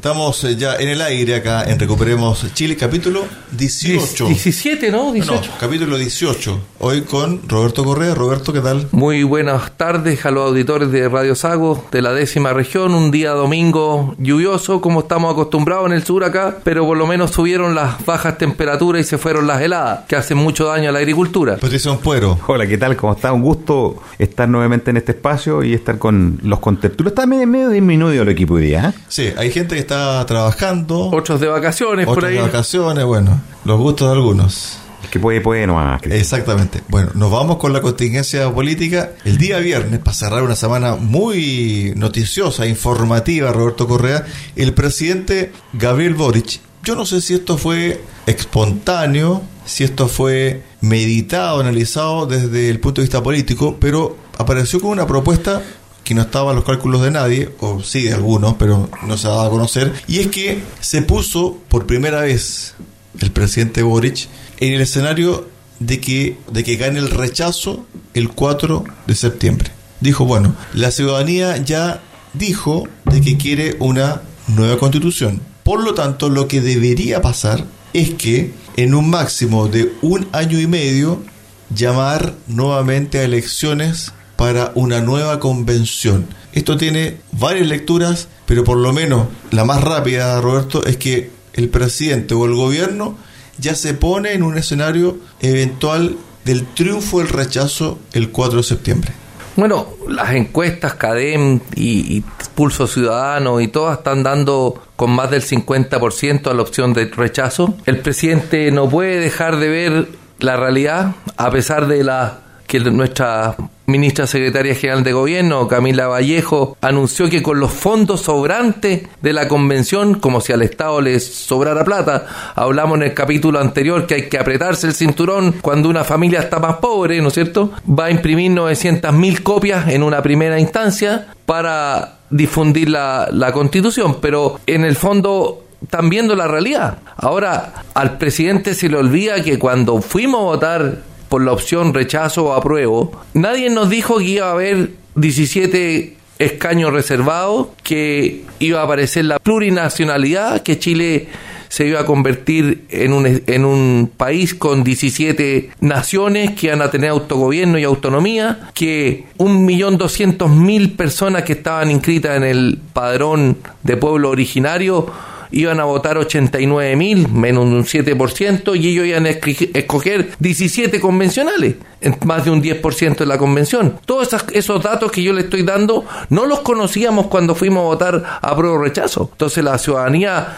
Estamos eh, ya en el aire acá en Recuperemos Chile, capítulo 18. 17, ¿no? 18. No, capítulo 18. Hoy con Roberto Correa. Roberto, ¿qué tal? Muy buenas tardes a los auditores de Radio Sago de la décima región. Un día domingo lluvioso, como estamos acostumbrados en el sur acá, pero por lo menos subieron las bajas temperaturas y se fueron las heladas, que hacen mucho daño a la agricultura. Patricia Puero. Hola, ¿qué tal? ¿Cómo está? Un gusto estar nuevamente en este espacio y estar con los contertulios. Está medio, medio disminuido el equipo hoy día, ¿eh? Sí, hay gente que está trabajando. Otros de vacaciones por otros ahí. de vacaciones, bueno, los gustos de algunos. Que puede, puede nomás. Exactamente. Bueno, nos vamos con la contingencia política. El día viernes, para cerrar una semana muy noticiosa, informativa, Roberto Correa, el presidente Gabriel Boric, yo no sé si esto fue espontáneo, si esto fue meditado, analizado desde el punto de vista político, pero apareció con una propuesta que no estaba en los cálculos de nadie, o sí de algunos, pero no se ha dado a conocer, y es que se puso por primera vez el presidente Boric en el escenario de que, de que gane el rechazo el 4 de septiembre. Dijo, bueno, la ciudadanía ya dijo de que quiere una nueva constitución. Por lo tanto, lo que debería pasar es que en un máximo de un año y medio llamar nuevamente a elecciones para una nueva convención. Esto tiene varias lecturas, pero por lo menos la más rápida, Roberto, es que el presidente o el gobierno ya se pone en un escenario eventual del triunfo del rechazo el 4 de septiembre. Bueno, las encuestas CADEM y, Pulso Ciudadano y todas están dando con más del 50% a la opción de rechazo. El presidente no puede dejar de ver la realidad a pesar de la que nuestra ministra secretaria general de gobierno, Camila Vallejo, anunció que con los fondos sobrantes de la convención, como si al Estado les sobrara plata, hablamos en el capítulo anterior que hay que apretarse el cinturón cuando una familia está más pobre, ¿no es cierto? Va a imprimir 900 mil copias en una primera instancia para difundir la, la constitución, pero en el fondo están viendo la realidad. Ahora, al presidente se le olvida que cuando fuimos a votar por la opción rechazo o apruebo, nadie nos dijo que iba a haber 17 escaños reservados, que iba a aparecer la plurinacionalidad, que Chile se iba a convertir en un, en un país con 17 naciones que iban a tener autogobierno y autonomía, que 1.200.000 personas que estaban inscritas en el padrón de pueblo originario iban a votar 89 mil, menos un 7%, y ellos iban a escoger 17 convencionales, más de un 10% de la convención. Todos esos, datos que yo le estoy dando no los conocíamos cuando fuimos a votar a prueba rechazo. Entonces la ciudadanía,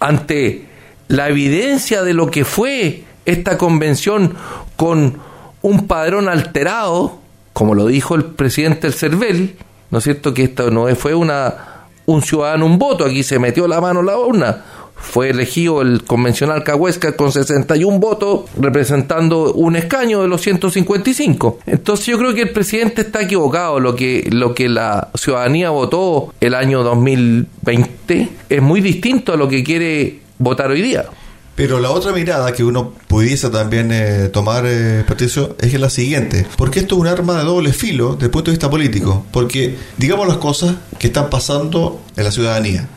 ante la evidencia de lo que fue esta convención con un padrón alterado, como lo dijo el presidente del CERVEL, ¿no es cierto? Que esto no fue una un ciudadano un voto, aquí se metió la mano en la urna. Fue elegido el convencional Cahuesca con 61 votos, representando un escaño de los 155. Entonces yo creo que el presidente está equivocado. Lo que, lo que la ciudadanía votó el año 2020 es muy distinto a lo que quiere votar hoy día. Pero la otra mirada que uno pudiese también eh, tomar, eh, Patricio, es la siguiente. Porque esto es un arma de doble filo desde el punto de vista político. Porque, digamos las cosas que están pasando en la ciudadanía.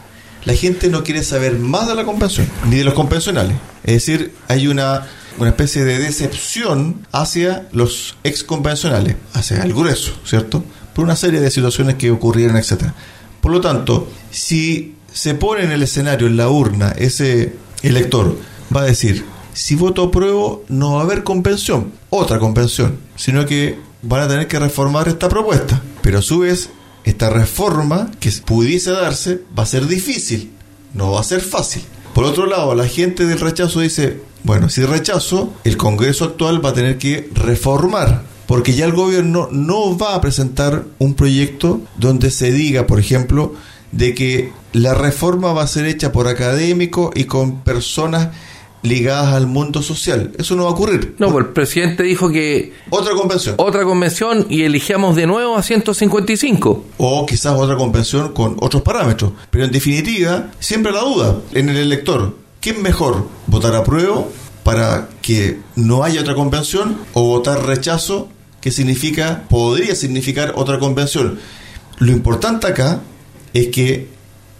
La gente no quiere saber más de la convención, ni de los convencionales. Es decir, hay una, una especie de decepción hacia los ex convencionales, hacia el grueso, ¿cierto? Por una serie de situaciones que ocurrieron, etcétera. Por lo tanto, si se pone en el escenario, en la urna, ese elector va a decir, si voto apruebo no va a haber convención, otra convención, sino que van a tener que reformar esta propuesta. Pero a su vez, esta reforma que pudiese darse va a ser difícil, no va a ser fácil. Por otro lado, la gente del rechazo dice, bueno, si rechazo, el Congreso actual va a tener que reformar, porque ya el gobierno no va a presentar un proyecto donde se diga, por ejemplo, de que la reforma va a ser hecha por académicos y con personas ligadas al mundo social. Eso no va a ocurrir. No, pues el presidente dijo que Otra convención. otra convención y eligíamos de nuevo a 155. O quizás otra convención con otros parámetros. Pero en definitiva, siempre la duda en el elector. ¿Qué es mejor? ¿Votar a prueba para que no haya otra convención o votar rechazo que significa, podría significar otra convención? Lo importante acá es que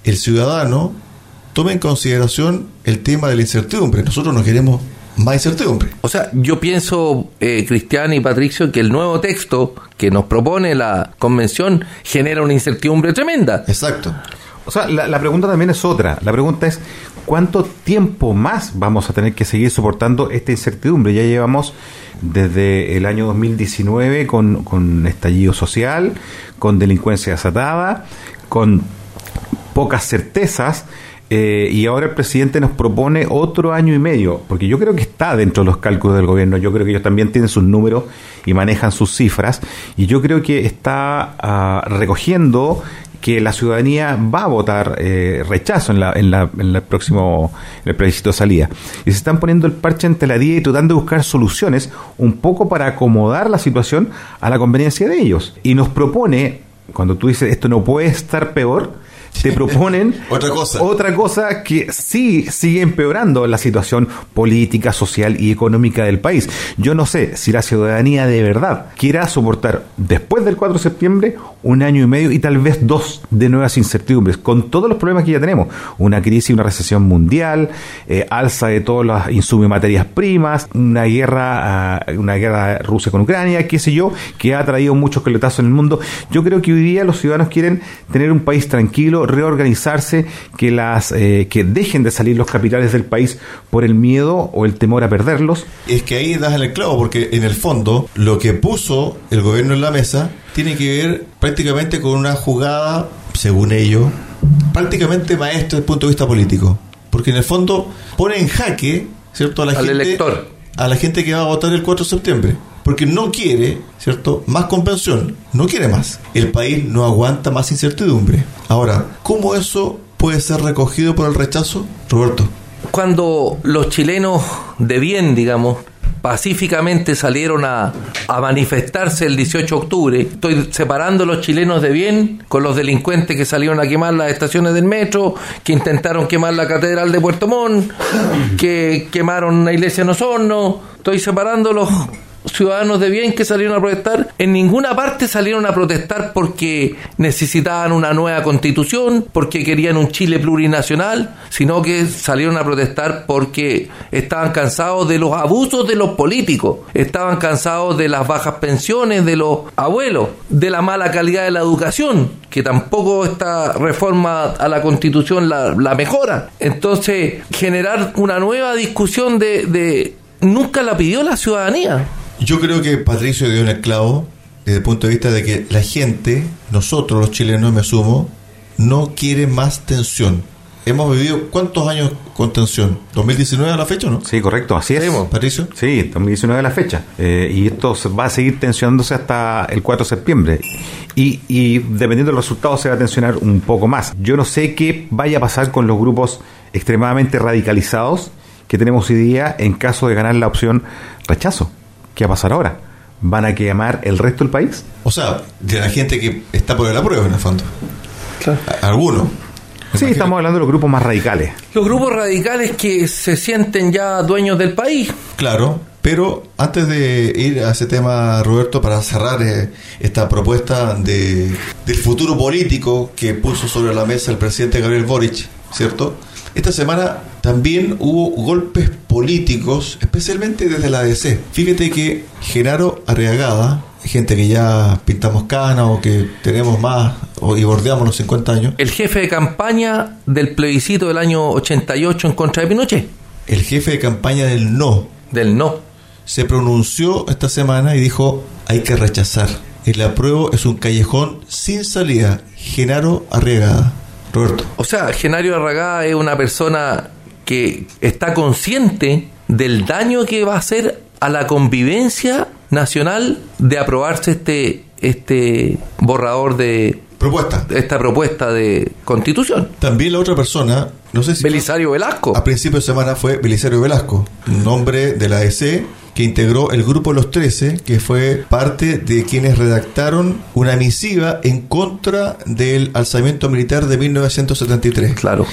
el ciudadano tome en consideración el tema de la incertidumbre. Nosotros no queremos más incertidumbre. O sea, yo pienso, eh, Cristian y Patricio, que el nuevo texto que nos propone la convención genera una incertidumbre tremenda. Exacto. O sea, la, la pregunta también es otra. La pregunta es, ¿cuánto tiempo más vamos a tener que seguir soportando esta incertidumbre? Ya llevamos desde el año 2019 con, con estallido social, con delincuencia desatada, con pocas certezas. eh, y ahora el presidente nos propone otro año y medio, porque yo creo que está dentro de los cálculos del gobierno, yo creo que ellos también tienen sus números y manejan sus cifras, y yo creo que está ah, recogiendo que la ciudadanía va a votar eh, rechazo en, la, en, la, en el próximo en el plebiscito de salida. Y se están poniendo el parche ante la día y tratando de buscar soluciones un poco para acomodar la situación a la conveniencia de ellos. Y nos propone, cuando tú dices esto no puede estar peor, te proponen Otra cosa. otra cosa que sí sigue empeorando la situación política, social y económica del país. Yo no sé si la ciudadanía de verdad quiera soportar después del 4 de septiembre un año y medio y tal vez dos de nuevas incertidumbres, con todos los problemas que ya tenemos. Una crisis, una recesión mundial, eh, alza de todos los insumos y materias primas, una guerra, ah, una guerra Rusia con Ucrania, qué sé yo, que ha traído muchos coletazos en el mundo. Yo creo que hoy día los ciudadanos quieren tener un país tranquilo, reorganizarse, que las eh, que dejen de salir los capitales del país por el miedo o el temor a perderlos. Es que ahí das el clavo, porque en el fondo lo que puso el gobierno en la mesa tiene que ver prácticamente con una jugada, según ellos, prácticamente maestra desde el punto de vista político. Porque en el fondo pone en jaque, ¿cierto? A la Al gente, elector. A la gente que va a votar el 4 de septiembre. Porque no quiere, ¿cierto? Más convención. No quiere más. El país no aguanta más incertidumbre. Ahora, ¿cómo eso puede ser recogido por el rechazo? Roberto. Cuando los chilenos de bien, digamos, pacíficamente salieron a, a manifestarse el 18 de octubre, estoy separando los chilenos de bien con los delincuentes que salieron a quemar las estaciones del metro, que intentaron quemar la catedral de Puerto Montt, que quemaron la iglesia en Osorno, estoy separando los ciudadanos de bien que salieron a protestar, en ninguna parte salieron a protestar porque necesitaban una nueva constitución, porque querían un Chile plurinacional, sino que salieron a protestar porque estaban cansados de los abusos de los políticos, estaban cansados de las bajas pensiones de los abuelos, de la mala calidad de la educación, que tampoco esta reforma a la constitución la, la mejora. Entonces, generar una nueva discusión de, de nunca la pidió la ciudadanía. Yo creo que Patricio dio en el clavo desde el punto de vista de que la gente, nosotros los chilenos, me asumo, no quiere más tensión. Hemos vivido cuántos años con tensión? ¿2019 a la fecha, no? Sí, correcto, así es. Patricio. Sí, 2019 es la fecha. Eh, y esto va a seguir tensionándose hasta el 4 de septiembre. Y, y dependiendo del resultado se va a tensionar un poco más. Yo no sé qué vaya a pasar con los grupos extremadamente radicalizados que tenemos hoy día en caso de ganar la opción rechazo. ¿Qué va a pasar ahora? ¿Van a quemar el resto del país? O sea, de la gente que está por la prueba, en el fondo. A- Algunos. Sí, Imagino- estamos hablando de los grupos más radicales. Los grupos radicales que se sienten ya dueños del país. Claro, pero antes de ir a ese tema, Roberto, para cerrar eh, esta propuesta de, del futuro político que puso sobre la mesa el presidente Gabriel Boric, ¿cierto? Esta semana también hubo golpes políticos, especialmente desde la DC. Fíjate que Genaro Arriagada, gente que ya pintamos canas o que tenemos más o, y bordeamos los 50 años, El jefe de campaña del plebiscito del año 88 en contra de Pinochet. el jefe de campaña del no, Del no. se pronunció esta semana y dijo hay que rechazar. El apruebo es un callejón sin salida. Genaro Arriagada. O sea, Genario Arragada es una persona que está consciente del daño que va a hacer a la convivencia nacional de aprobarse este, este borrador de propuesta. esta propuesta de constitución. También la otra persona, no sé si... Belisario Velasco. A principios de semana fue Belisario Velasco, nombre de la EC que integró el grupo Los 13, que fue parte de quienes redactaron una misiva en contra del alzamiento militar de 1973. Claro.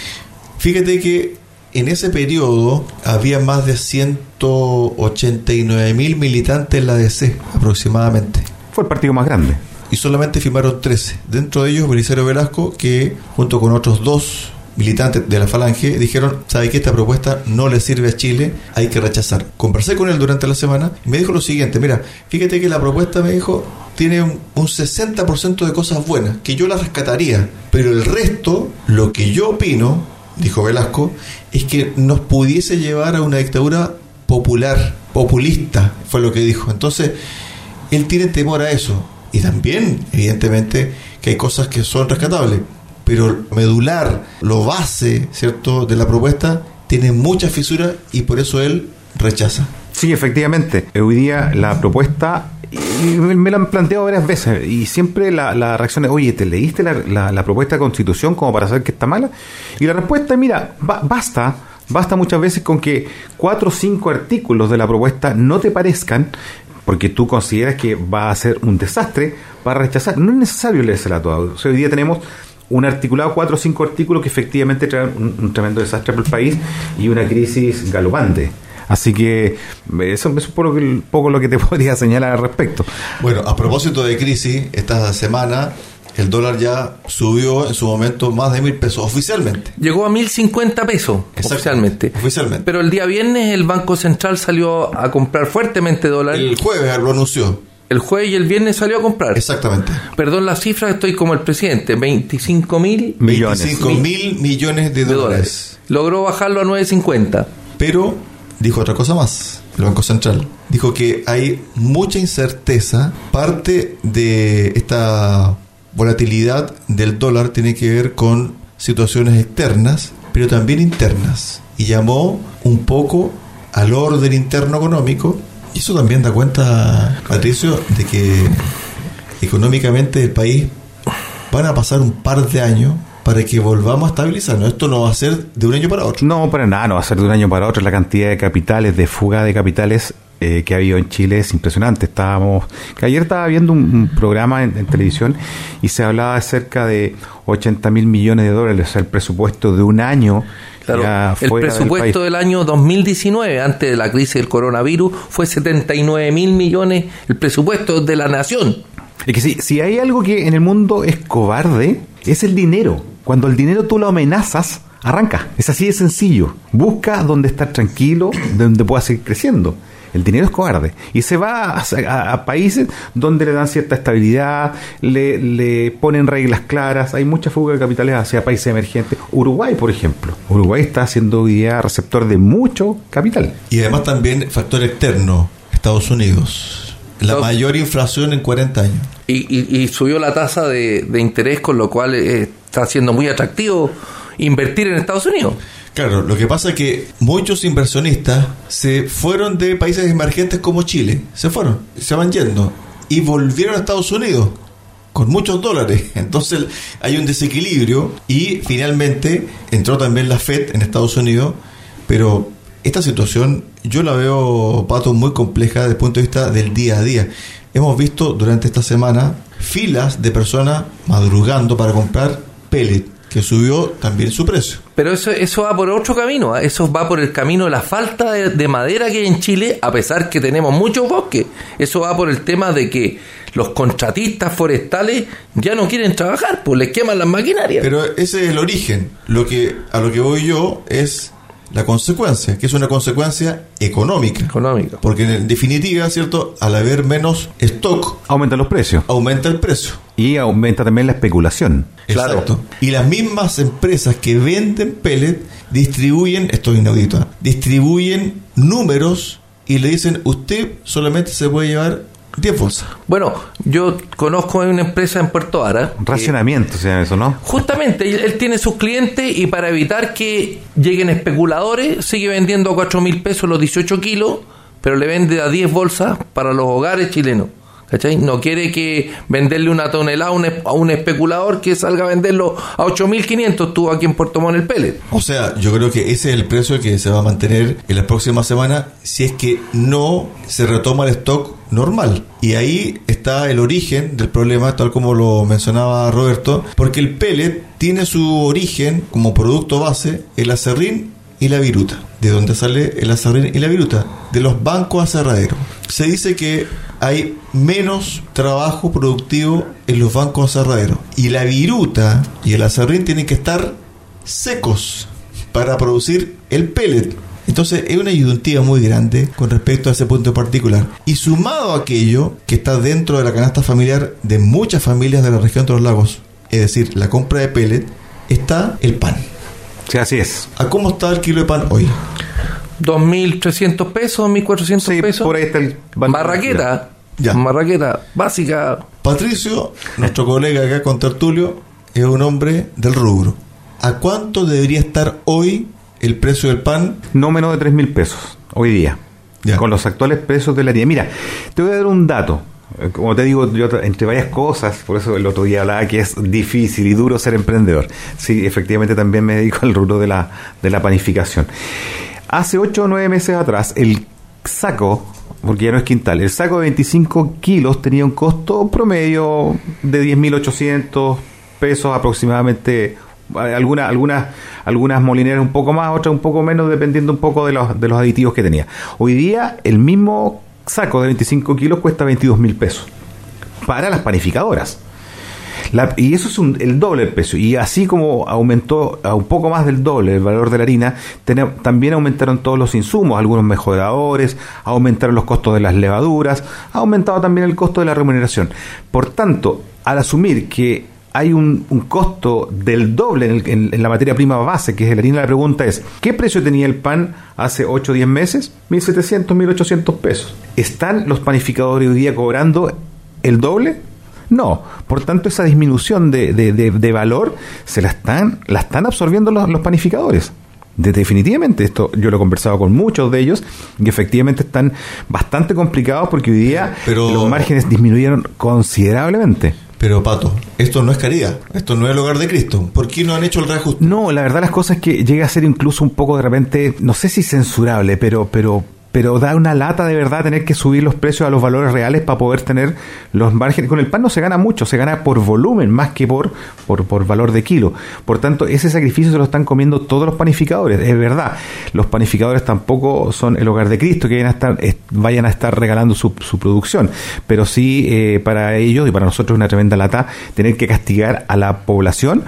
Fíjate que en ese periodo había más de 189 mil militantes en la DC, aproximadamente. Fue el partido más grande. Y solamente firmaron 13. Dentro de ellos, Belisario Velasco, que junto con otros dos militantes de la Falange dijeron, ¿sabe que esta propuesta no le sirve a Chile? Hay que rechazar. Conversé con él durante la semana y me dijo lo siguiente, mira, fíjate que la propuesta, me dijo, tiene un, un 60% de cosas buenas, que yo la rescataría, pero el resto, lo que yo opino, dijo Velasco, es que nos pudiese llevar a una dictadura popular, populista, fue lo que dijo. Entonces, él tiene temor a eso. Y también, evidentemente, que hay cosas que son rescatables pero medular, lo base, ¿cierto?, de la propuesta, tiene muchas fisuras y por eso él rechaza. Sí, efectivamente. Hoy día la propuesta, y me lo han planteado varias veces, y siempre la, la reacción es, oye, ¿te leíste la, la, la, propuesta de constitución como para saber que está mala? Y la respuesta es, mira, ba basta, basta muchas veces con que cuatro o cinco artículos de la propuesta no te parezcan, porque tú consideras que va a ser un desastre para rechazar. No es necesario leérsela toda. O sea, hoy día tenemos un articulado, cuatro o cinco artículos que efectivamente traen un, un tremendo desastre para el país y una crisis galopante. Así que eso, eso es poco, poco lo que te podría señalar al respecto. Bueno, a propósito de crisis, esta semana el dólar ya subió en su momento más de mil pesos oficialmente. Llegó a mil cincuenta pesos oficialmente. Oficialmente. Pero el día viernes el Banco Central salió a comprar fuertemente dólares. El jueves lo anunció. El jueves y el viernes salió a comprar. Exactamente. Perdón la cifra, estoy como el presidente. 25 mil millones. 25 mil millones de, de dólares. dólares. Logró bajarlo a 9.50. Pero dijo otra cosa más, el Banco Central. Dijo que hay mucha incerteza. Parte de esta volatilidad del dólar tiene que ver con situaciones externas, pero también internas. Y llamó un poco al orden interno económico y eso también da cuenta, Patricio, de que económicamente el país van a pasar un par de años para que volvamos a estabilizarnos. Esto no va a ser de un año para otro. No, para nada, no va a ser de un año para otro. La cantidad de capitales, de fuga de capitales eh, que ha habido en Chile es impresionante. Estábamos, que ayer estaba viendo un, un programa en, en, televisión y se hablaba de cerca de 80 mil millones de dólares, o sea, el presupuesto de un año. Claro, el presupuesto del, del, año 2019, antes de la crisis del coronavirus, fue 79 mil millones el presupuesto de la nación. Es que si, si hay algo que en el mundo es cobarde, es el dinero. Cuando el dinero tú lo amenazas, arranca. Es así de sencillo. Busca donde estar tranquilo, donde pueda seguir creciendo. El dinero es cobarde. Y se va a, a, a, países donde le dan cierta estabilidad, le, le, ponen reglas claras. Hay mucha fuga de capitales hacia países emergentes. Uruguay, por ejemplo. Uruguay está siendo hoy día receptor de mucho capital. Y además también factor externo, Estados Unidos. La mayor inflación en 40 años. Y, y, y subió la tasa de, de, interés, con lo cual eh, está siendo muy atractivo invertir en Estados Unidos. Claro, lo que pasa es que muchos inversionistas se fueron de países emergentes como Chile, se fueron, se van yendo y volvieron a Estados Unidos con muchos dólares. Entonces hay un desequilibrio y finalmente entró también la Fed en Estados Unidos, pero esta situación yo la veo, Pato, muy compleja desde el punto de vista del día a día. Hemos visto durante esta semana filas de personas madrugando para comprar pellet que subió también su precio. Pero eso, eso va por otro camino, ¿eh? eso va por el camino de la falta de, de, madera que hay en Chile, a pesar que tenemos muchos bosques. Eso va por el tema de que los contratistas forestales ya no quieren trabajar, pues les queman las maquinarias. Pero ese es el origen. Lo que a lo que voy yo es la consecuencia, que es una consecuencia económica. Económica. Porque en definitiva, ¿cierto? Al haber menos stock, aumenta los precios. Aumenta el precio. Y aumenta también la especulación. Exacto. Claro. Y las mismas empresas que venden pellet distribuyen, esto es inaudito, distribuyen números y le dicen, usted solamente se puede llevar 10 bolsas. Bueno, yo conozco una empresa en Puerto Ara. Racionamiento, que, o sea, eso, ¿no? Justamente, él, él, tiene sus clientes y para evitar que lleguen especuladores, sigue vendiendo a 4 mil pesos los 18 kilos, pero le vende a 10 bolsas para los hogares chilenos. ¿Cachai? No quiere que venderle una tonelada a un, a un especulador que salga a venderlo a 8.500, tú aquí en Puerto Montt el pellet. O sea, yo creo que ese es el precio que se va a mantener en las próximas semanas si es que no se retoma el stock normal. Y ahí está el origen del problema, tal como lo mencionaba Roberto, porque el pellet tiene su origen como producto base el acerrín y la viruta. ¿De dónde sale el acerrín y la viruta? De los bancos aserraderos. Se dice que hay menos trabajo productivo en los bancos aserraderos. Y la viruta y el acerrín tienen que estar secos para producir el pellet. Entonces es una ayudantiva muy grande con respecto a ese punto particular. Y sumado a aquello que está dentro de la canasta familiar de muchas familias de la región de los lagos, es decir, la compra de pellet, está el pan. Sí, así es. ¿A cómo está el kilo de pan hoy? 2.300 pesos, 1.400 Sí, pesos. por ahí está el... Marraqueta. Ya. Marraqueta básica. Patricio, nuestro colega acá con Tertulio, es un hombre del rubro. ¿A cuánto debería estar hoy el precio del pan? No menos de 3 mil pesos hoy día. Ya. Con los actuales precios de la harina. Mira, te voy a dar un dato. Eh, Como te digo, yo entre varias cosas, por eso el otro día hablaba que es difícil y duro ser emprendedor. Sí, efectivamente también me dedico al rubro de la, de la panificación. Hace 8 o 9 meses atrás, el saco, porque ya no es quintal, el saco de 25 kilos tenía un costo promedio de 10.800 pesos aproximadamente. Algunas, algunas, algunas molineras un poco más, otras un poco menos, dependiendo un poco de los, de los aditivos que tenía. Hoy día, el mismo saco de 25 kilos cuesta 22 mil pesos para las panificadoras. Y eso es un- el doble del precio. Y así como aumentó a un poco más del doble el valor de la harina, también aumentaron todos los insumos, algunos mejoradores, aumentaron los costos de las levaduras, ha aumentado también el costo de la remuneración. Por tanto, al asumir que hay un, un costo del doble en, el- en- en la materia prima base, que es la harina, la pregunta es, ¿qué precio tenía el pan hace 8 o 10 meses? 1.700, 1.800 pesos. ¿Están los panificadores hoy día cobrando el doble? No, por tanto esa disminución de, de- de- de valor se la están, la están absorbiendo los, los panificadores. De- definitivamente, esto yo lo he conversado con muchos de ellos y efectivamente están bastante complicados porque hoy día Pero- los márgenes disminuyeron considerablemente. Pero Pato, esto no es caridad, esto no es el hogar de Cristo. ¿Por qué no han hecho el reajuste? No, la verdad las cosas es que llega a ser incluso un poco de repente, no sé si censurable, pero, pero, pero da una lata de verdad tener que subir los precios a los valores reales para poder tener los márgenes. Con el pan no se gana mucho, se gana por volumen más que por, por, por valor de kilo. Por tanto, ese sacrificio se lo están comiendo todos los panificadores, es verdad. Los panificadores tampoco son el hogar de Cristo, que vayan a estar, es- vayan a estar regalando su, su producción, pero sí eh, para ellos y para nosotros es una tremenda lata tener que castigar a la población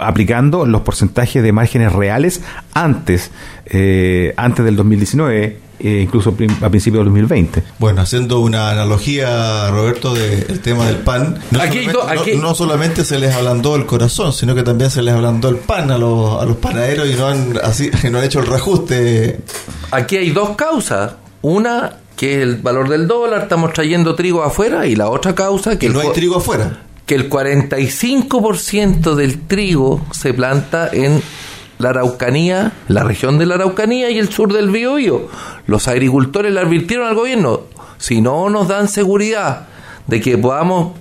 aplicando los porcentajes de márgenes reales antes eh, antes del 2019 eh, incluso a principios del 2020 Bueno, haciendo una analogía, Roberto, del tema del pan, no, Aquí solamente, aquí- no- no solamente se les ablandó el corazón, sino que también se les ablandó el pan a los, a los panaderos y no han, así, y no han hecho el reajuste. Aquí hay dos causas. Una, que es el valor del dólar, estamos trayendo trigo afuera, y la otra causa, que Que el, no hay trigo afuera. que el 45% del trigo se planta en la Araucanía, la región de la Araucanía y el sur del Biobío. Los agricultores le advirtieron al gobierno, si no nos dan seguridad de que podamos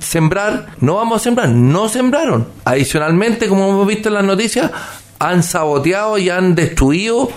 sembrar, no vamos a sembrar, no sembraron. Adicionalmente, como hemos visto en las noticias, han saboteado y han destruido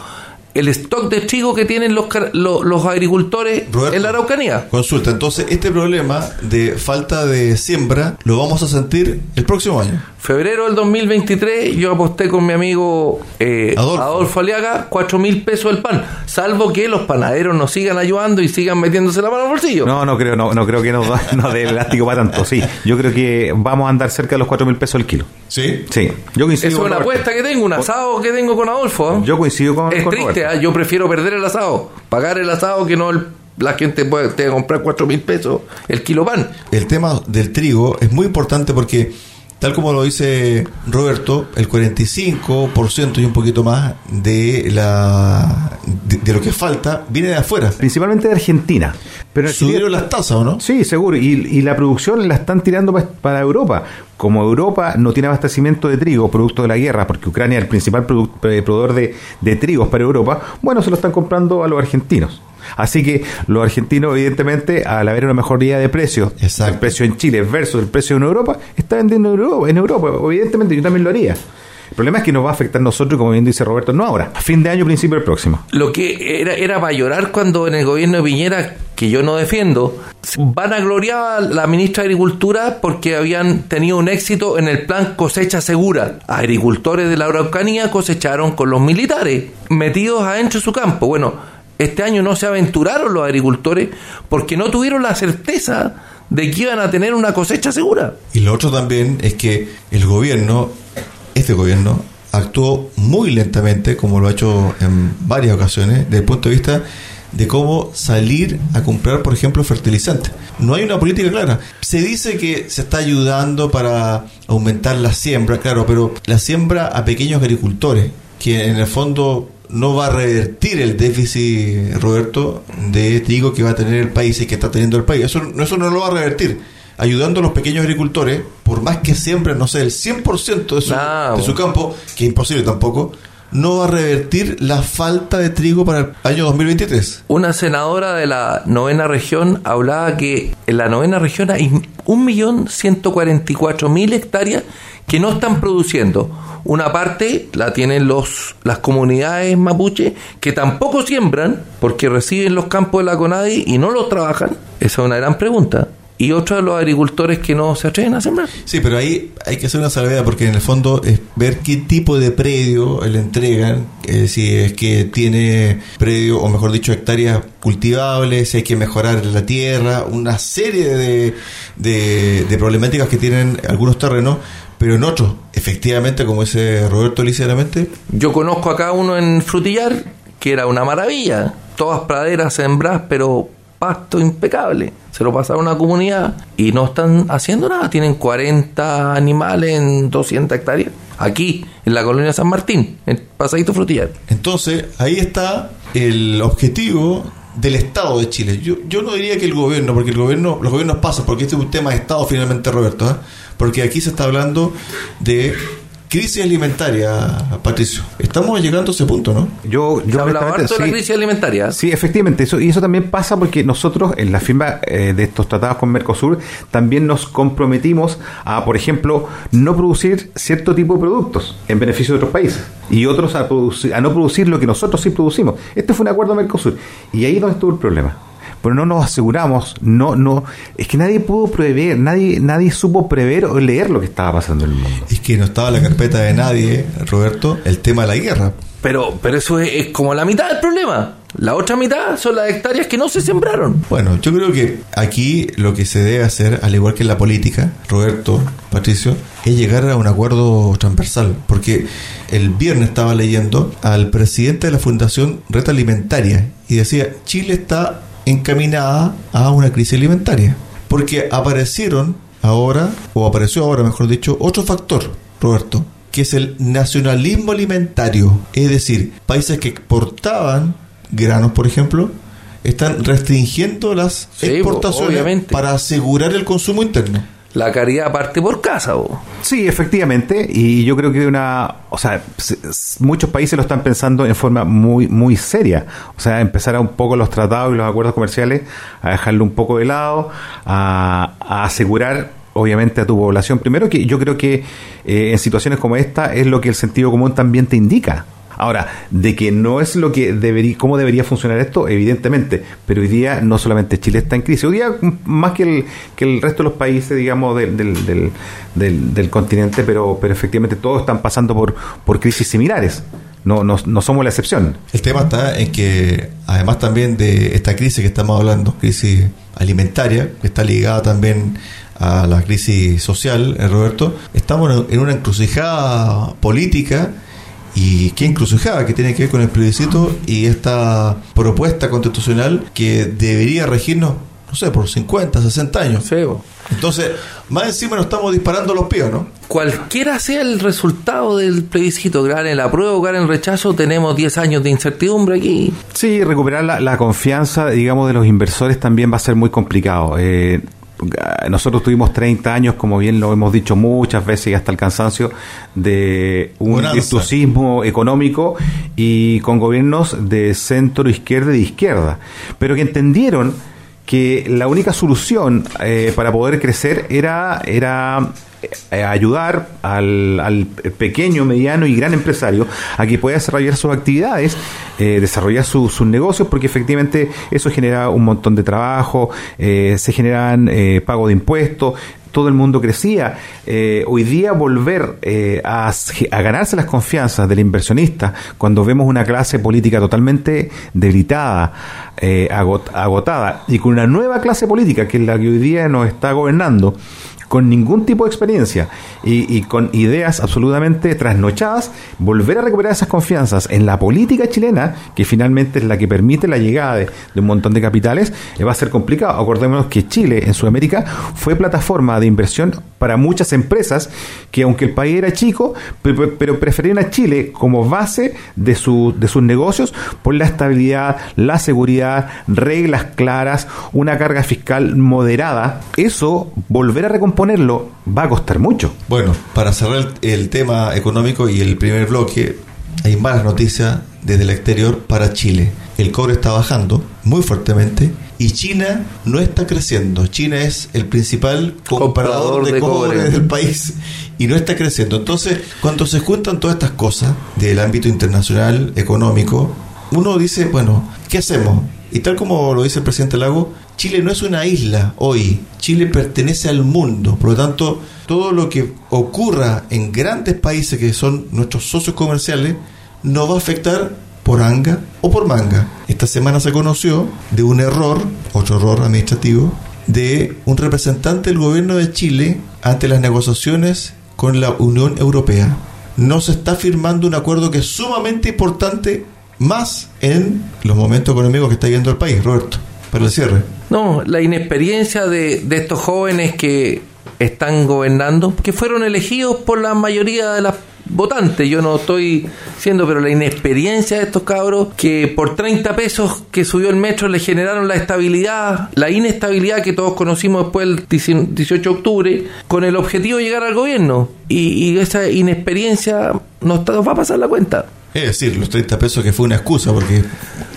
el stock de trigo que tienen los, car- lo- los agricultores Roberto. en la Araucanía. Consulta, entonces este problema de falta de siembra lo vamos a sentir el próximo año. Febrero del 2023 yo aposté con mi amigo eh, Adolfo. Adolfo. Aliaga 4 mil pesos el pan, salvo que los panaderos nos sigan ayudando y sigan metiéndose la mano al bolsillo. no no creo no, no creo que nos, nos dé elástico para tanto sí yo creo que vamos a andar cerca de los 4 mil pesos el kilo ¿Sí? sí yo coincido Esa es con una apuesta que tengo, un asado que tengo con Adolfo. ¿eh? yo coincido con, es con triste. ¿eh? yo prefiero perder el asado, pagar el asado que no el- la gente puede tenga que comprar 4 mil pesos el kilo pan. El tema del trigo es muy importante porque, tal como lo dice Roberto, el 45% y un poquito más de, la, de, de lo que falta viene de afuera. principalmente de Argentina pero Subieron las tasas, ¿o no? Sí, seguro. Y, y la producción la están tirando pa- para Europa. Como Europa no tiene abastecimiento de trigo, producto de la guerra, porque Ucrania es el principal produ- eh, proveedor de, de trigos para Europa, bueno, se lo están comprando a los argentinos. Así que los argentinos, evidentemente, al haber una mejoría de precios, Exacto. el precio en Chile versus el precio en Europa, está vendiendo en Europa, en Europa. Evidentemente, yo también lo haría. El problema es que nos va a afectar a nosotros, como bien dice Roberto, no ahora, a fin de año, principio del próximo. Lo que era, era para llorar cuando en el gobierno de Piñera, que yo no defiendo, van a gloriar a la ministra de Agricultura porque habían tenido un éxito en el plan cosecha segura. Agricultores de la Araucanía cosecharon con los militares, metidos adentro de su campo. Bueno, este año no se aventuraron los agricultores porque no tuvieron la certeza de que iban a tener una cosecha segura. Y lo otro también es que el gobierno, este gobierno, actuó muy lentamente, como lo ha hecho en varias ocasiones, desde el punto de vista de cómo salir a comprar, por ejemplo, fertilizantes. No hay una política clara. Se dice que se está ayudando para aumentar la siembra, claro, pero la siembra a pequeños agricultores, que en el fondo no va a revertir el déficit, Roberto, de trigo que va a tener el país y que está teniendo el país. Eso, eso no lo va a revertir. Ayudando a los pequeños agricultores, por más que siembren, no sé, el 100% de su, No. de su campo, que es imposible tampoco, no va a revertir la falta de trigo para el año 2023. Una senadora de la novena región hablaba que en la novena región hay 1.144.000 hectáreas que no están produciendo. Una parte la tienen los, las comunidades mapuche que tampoco siembran porque reciben los campos de la CONADI y no los trabajan. Esa es una gran pregunta. Y otra de los agricultores que no se atreven a sembrar. Sí, pero ahí hay que hacer una salvedad porque en el fondo es ver qué tipo de predio le entregan, si es que tiene predio, o mejor dicho, hectáreas cultivables, si hay que mejorar la tierra, una serie de, de problemáticas que tienen algunos terrenos, pero en otros, efectivamente, como dice Roberto ligeramente, Yo conozco acá uno en Frutillar que era una maravilla. Todas praderas sembradas, pero pasto impecable. Se lo pasaron a una comunidad y no están haciendo nada. Tienen 40 animales en 200 hectáreas. Aquí, en la colonia San Martín, en Pasadito Frutillar. Entonces, ahí está el objetivo del Estado de Chile. Yo, yo no diría que el gobierno, porque el gobierno, los gobiernos pasan, porque este es un tema de Estado finalmente, Roberto, ¿ah? Porque aquí se está hablando de crisis alimentaria, Patricio. Estamos llegando a ese punto, ¿no? Yo, yo ha hablado honestamente, harto de la sí. crisis alimentaria. Sí, efectivamente, eso, y eso también pasa porque nosotros en la firma eh, de estos tratados con Mercosur también nos comprometimos a, por ejemplo, no producir cierto tipo de productos en beneficio de otros países y otros a, producir, a no producir lo que nosotros sí producimos. Este fue un acuerdo Mercosur y ahí es donde estuvo el problema. Pero no nos aseguramos, no, no, es que nadie pudo prever, nadie, nadie supo prever o leer lo que estaba pasando en el mundo. Es que no estaba en la carpeta de nadie, Roberto, el tema de la guerra. Pero, pero eso es, es como la mitad del problema. La otra mitad son las hectáreas que no se sembraron. Bueno, yo creo que aquí lo que se debe hacer, al igual que en la política, Roberto, Patricio, es llegar a un acuerdo transversal. Porque el viernes estaba leyendo al presidente de la Fundación Red Alimentaria y decía, Chile está encaminada a una crisis alimentaria. Porque aparecieron ahora, o apareció ahora, mejor dicho, otro factor, Roberto, que es el nacionalismo alimentario. Es decir, países que exportaban granos, por ejemplo, están restringiendo las Sí, exportaciones obviamente. para asegurar el consumo interno. La caridad parte por casa. bo. Sí, efectivamente, y yo creo que una, o sea, muchos países lo están pensando en forma muy, muy seria. O sea, empezar a un poco los tratados y los acuerdos comerciales, a dejarlo un poco de lado, a, a asegurar, obviamente, a tu población. Primero que yo creo que eh, en situaciones como esta es lo que el sentido común también te indica. Ahora, de que no es lo que debería, debería funcionar esto, evidentemente, pero hoy día no solamente Chile está en crisis, hoy día más que el, que el resto de los países, digamos, del, del, del, del- del continente, pero, efectivamente todos están pasando por, por crisis similares. No, no, no somos la excepción. El tema está en que, además también de esta crisis que estamos hablando, crisis alimentaria, que está ligada también a la crisis social, eh, Roberto, estamos en una encrucijada política y qué encrucijada que tiene que ver con el plebiscito y esta propuesta constitucional que debería regirnos, no sé, por 50, 60 años. Bo. Entonces, más encima nos estamos disparando los pies, ¿no? Cualquiera sea el resultado del plebiscito, gane el apruebo o gane el rechazo, tenemos 10 años de incertidumbre aquí. Sí, recuperar la, la confianza, digamos, de los inversores también va a ser muy complicado. Eh, nosotros tuvimos 30 años, como bien lo hemos dicho muchas veces y hasta el cansancio, de un virtuosismo económico y con gobiernos de centro izquierda y de izquierda, pero que entendieron que la única solución eh, para poder crecer era, era ayudar al, pequeño, mediano y gran empresario a que pueda desarrollar sus actividades, eh, desarrollar sus negocios, porque efectivamente eso genera un montón de trabajo, eh, se generan pago de impuestos, todo el mundo crecía. hoy día volver a, a, ganarse las confianzas del inversionista cuando vemos una clase política totalmente debilitada, agotada y con una nueva clase política que es la que hoy día nos está gobernando, con ningún tipo de experiencia y, con ideas absolutamente trasnochadas, volver a recuperar esas confianzas en la política chilena, que finalmente es la que permite la llegada de, un montón de capitales, eh, va a ser complicado. Acordémonos que Chile en Sudamérica fue plataforma de inversión para muchas empresas que aunque el país era chico, pero, preferían a Chile como base de, de sus negocios por la estabilidad, la seguridad, reglas claras, una carga fiscal moderada. Eso, volver a recomponer ponerlo va a costar mucho. Bueno, para cerrar el, tema económico y el primer bloque, hay malas noticias desde el exterior para Chile. El cobre está bajando muy fuertemente y China no está creciendo. China es el principal comprador, de, cobre, del país y no está creciendo. Entonces, cuando se juntan todas estas cosas del ámbito internacional, económico, uno dice, bueno, ¿qué hacemos? Y tal como lo dice el presidente Lago, Chile no es una isla hoy, Chile pertenece al mundo, por lo tanto, todo lo que ocurra en grandes países que son nuestros socios comerciales no va a afectar por anga o por manga. Esta semana se conoció de un error, otro error administrativo, de un representante del gobierno de Chile ante las negociaciones con la Unión Europea. No se está firmando un acuerdo que es sumamente importante más en los momentos económicos que está viviendo el país, Roberto, para el cierre. No, la inexperiencia de, de estos jóvenes que están gobernando, que fueron elegidos por la mayoría de las votantes. Yo no estoy siendo, pero la inexperiencia de estos cabros que por 30 pesos que subió el metro le generaron la estabilidad, la inestabilidad que todos conocimos después del 18 de octubre, con el objetivo de llegar al gobierno. Y, y esa inexperiencia nos, nos va a pasar la cuenta. Es decir, los 30 pesos que fue una excusa, porque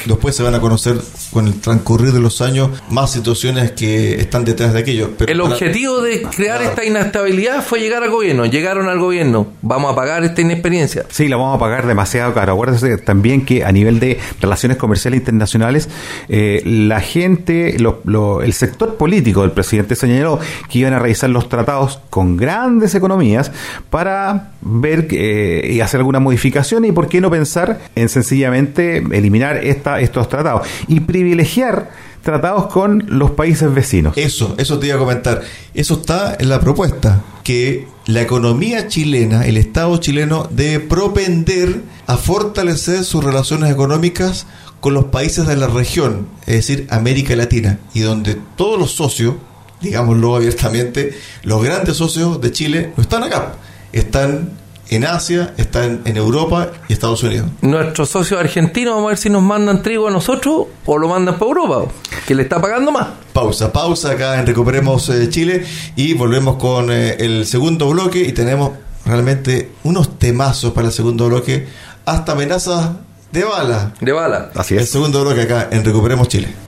después se van a conocer con el transcurrir de los años más situaciones que están detrás de aquello. el objetivo de crear esta inestabilidad fue llegar al gobierno. Llegaron al gobierno. Vamos a pagar esta inexperiencia. Sí, la vamos a pagar demasiado caro. Acuérdense también que a nivel de relaciones comerciales internacionales, eh, la gente, el sector político del presidente señaló que iban a revisar los tratados con grandes economías para ver eh, y hacer alguna modificación y por qué no pensar en sencillamente eliminar esta, estos tratados y privilegiar tratados con los países vecinos. Eso, eso te iba a comentar. Eso está en la propuesta, que la economía chilena, el Estado chileno, debe propender a fortalecer sus relaciones económicas con los países de la región, es decir, América Latina, y donde todos los socios, digámoslo abiertamente, los grandes socios de Chile no están acá, están en Asia, está en, Europa y Estados Unidos. Nuestros socios argentinos, vamos a ver si nos mandan trigo a nosotros o lo mandan para Europa, que le está pagando más. Pausa, pausa acá en Recuperemos eh, Chile y volvemos con eh, el segundo bloque y tenemos realmente unos temazos para el segundo bloque, hasta amenazas de bala. De bala. Así es. El segundo bloque acá en Recuperemos Chile.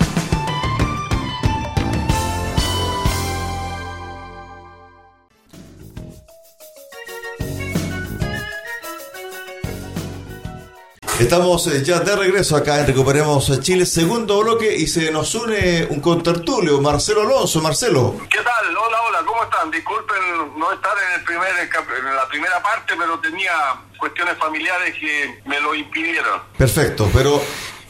Estamos eh, ya de regreso acá en Recuperemos Chile, segundo bloque, y se nos une un contertulio, Marcelo Alonso. Marcelo. ¿Qué tal? Hola, hola, ¿cómo están? Disculpen no estar en, el primer, en la primera parte, pero tenía cuestiones familiares que me lo impidieron. Perfecto, pero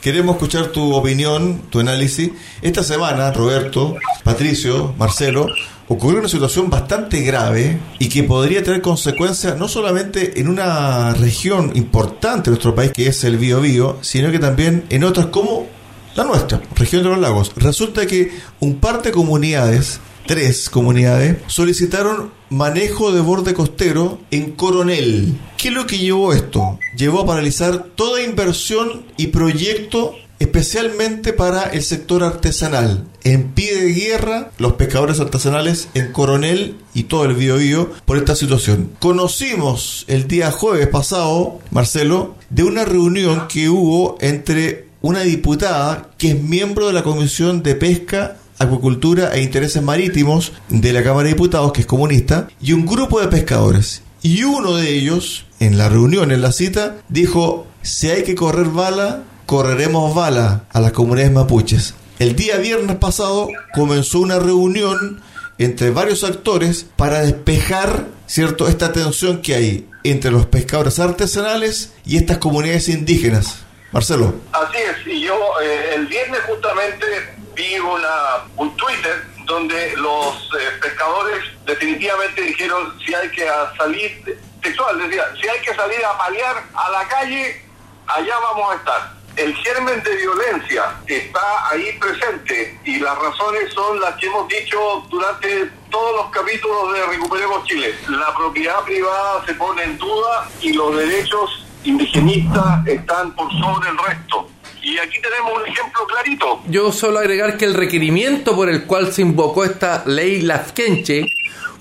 queremos escuchar tu opinión, tu análisis. Esta semana, Roberto, Patricio, Marcelo, ocurrió una situación bastante grave y que podría tener consecuencias no solamente en una región importante de nuestro país, que es el Biobío, sino que también en otras como la nuestra, región de los lagos. Resulta que un par de comunidades tres comunidades solicitaron manejo de borde costero en Coronel. ¿Qué es lo que llevó esto? Llevó a paralizar toda inversión y proyecto especialmente para el sector artesanal. En pie de guerra los pescadores artesanales en Coronel y todo el Biobío por esta situación. Conocimos el día jueves pasado, Marcelo, de una reunión que hubo entre una diputada que es miembro de la Comisión de Pesca Acuicultura e Intereses Marítimos de la Cámara de Diputados, que es comunista, y un grupo de pescadores. Y uno de ellos, en la reunión, en la cita, dijo, si hay que correr bala, correremos bala a las comunidades mapuches. El día viernes pasado comenzó una reunión entre varios actores para despejar, ¿cierto?, esta tensión que hay entre los pescadores artesanales y estas comunidades indígenas. Marcelo. Así es, y yo eh, el viernes justamente vi una, un Twitter donde los eh, pescadores definitivamente dijeron si hay que salir, textual, decía, si hay que salir a paliar a la calle, allá vamos a estar. El germen de violencia está ahí presente y las razones son las que hemos dicho durante todos los capítulos de Recuperemos Chile. La propiedad privada se pone en duda y los derechos indigenistas están por sobre el resto. Y aquí tenemos un ejemplo clarito. Yo solo agregar que el requerimiento por el cual se invocó esta ley Lafkenche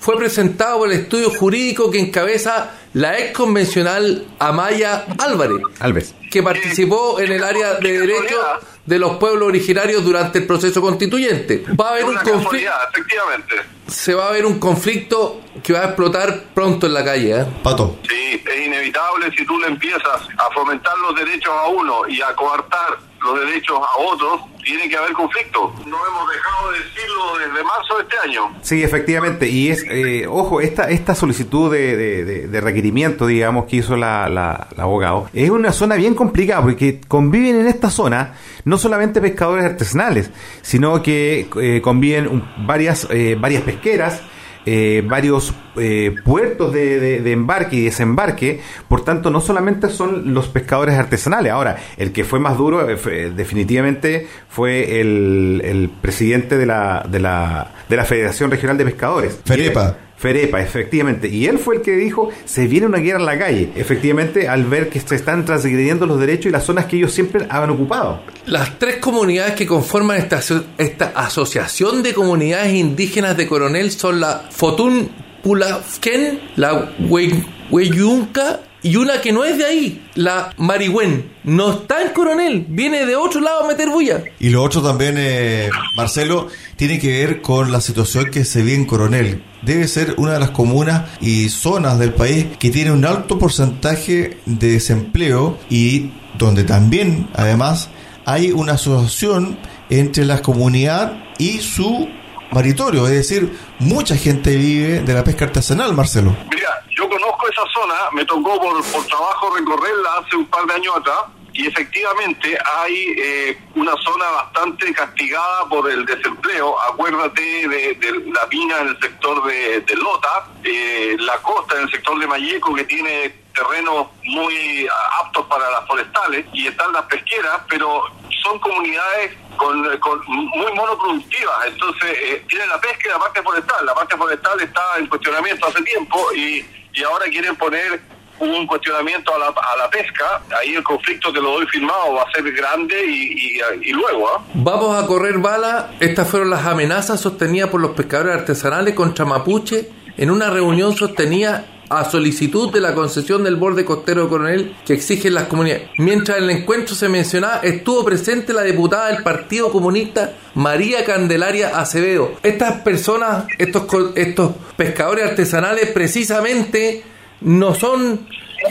fue presentado por el estudio jurídico que encabeza la ex convencional Amaya Álvarez, Alves. que participó en el área de derecho de los pueblos originarios durante el proceso constituyente. Va a haber un conflicto, efectivamente. se va a ver un conflicto que va a explotar pronto en la calle. ¿eh? Pato. Sí, es inevitable si tú le empiezas a fomentar los derechos a uno y a coartar los derechos a otros, tiene que haber conflicto. No hemos dejado de decirlo desde marzo de este año. Sí, efectivamente. Y es, eh, ojo, esta, esta solicitud de, de- requerimiento, digamos, que hizo la, la, la abogado, es una zona bien complicada porque conviven en esta zona no solamente pescadores artesanales, sino que eh, conviven varias, eh, varias pesqueras, eh, varios eh, puertos de, de- de embarque y desembarque, por tanto no solamente son los pescadores artesanales, ahora el que fue más duro eh, fue- definitivamente fue el, el presidente de la, de, la, de la Federación Regional de Pescadores. Ferepa. Ferepa, efectivamente. Y él fue el que dijo, se viene una guerra en la calle. Efectivamente, al ver que se están transgrediendo los derechos y las zonas que ellos siempre han ocupado. Las tres comunidades que conforman esta, esta asociación de comunidades indígenas de Coronel son la Fotún Pulafken, la Hue- Hueyunca y una que no es de ahí, la Marigüen. No está en Coronel, viene de otro lado a meter bulla. Y lo otro también, eh, Marcelo, tiene que ver con la situación que se vive en Coronel. Debe ser una de las comunas y zonas del país que tiene un alto porcentaje de desempleo y donde también, además, hay una asociación entre la comunidad y su maritorio. Es decir, mucha gente vive de la pesca artesanal, Marcelo. Mira, yo conozco esa zona, me tocó por, trabajo recorrerla hace un par de años atrás y efectivamente hay eh, una zona bastante castigada por el desempleo. Acuérdate de, de la mina en el sector de, Lota, eh, la costa en el sector de Mayeco que tiene terrenos muy aptos para las forestales y están las pesqueras, pero son comunidades con, con muy monoproductivas, entonces eh, tienen la pesca y la parte forestal. La parte forestal está en cuestionamiento hace tiempo y, y ahora quieren poner un cuestionamiento a la, a la pesca. Ahí el conflicto, te lo doy firmado, va a ser grande y, y, luego, ¿ah? Vamos a correr bala. Estas fueron las amenazas sostenidas por los pescadores artesanales contra Mapuche en una reunión sostenida a solicitud de la concesión del borde costero de Coronel que exigen las comunidades. Mientras en el encuentro se mencionaba, estuvo presente la diputada del Partido Comunista María Candelaria Acevedo. Estas personas, estos, estos pescadores artesanales, precisamente no son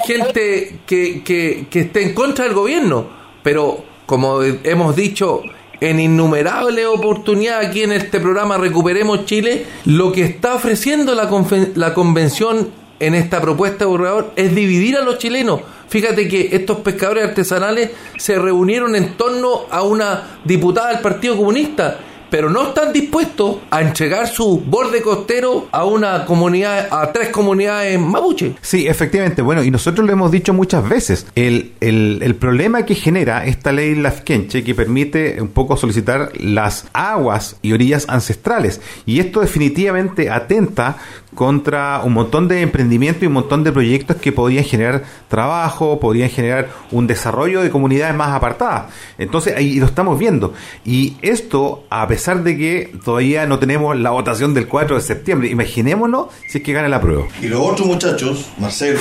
gente que, que, que esté en contra del gobierno, pero como hemos dicho en innumerables oportunidades aquí en este programa Recuperemos Chile, lo que está ofreciendo la, la convención en esta propuesta de borrador es dividir a los chilenos. Fíjate que estos pescadores artesanales se reunieron en torno a una diputada del Partido Comunista pero no están dispuestos a entregar su borde costero a una comunidad, a tres comunidades mapuche. Sí, efectivamente. Bueno, y nosotros lo hemos dicho muchas veces. El, el, problema que genera esta ley Lafkenche, que permite un poco solicitar las aguas y orillas ancestrales. Y esto definitivamente atenta contra un montón de emprendimientos y un montón de proyectos que podían generar trabajo, podrían generar un desarrollo de comunidades más apartadas. Entonces, ahí lo estamos viendo. Y esto, a pesar de que todavía no tenemos la votación del 4 de septiembre, imaginémonos si es que gana la prueba. Y los otros muchachos, Marcelo,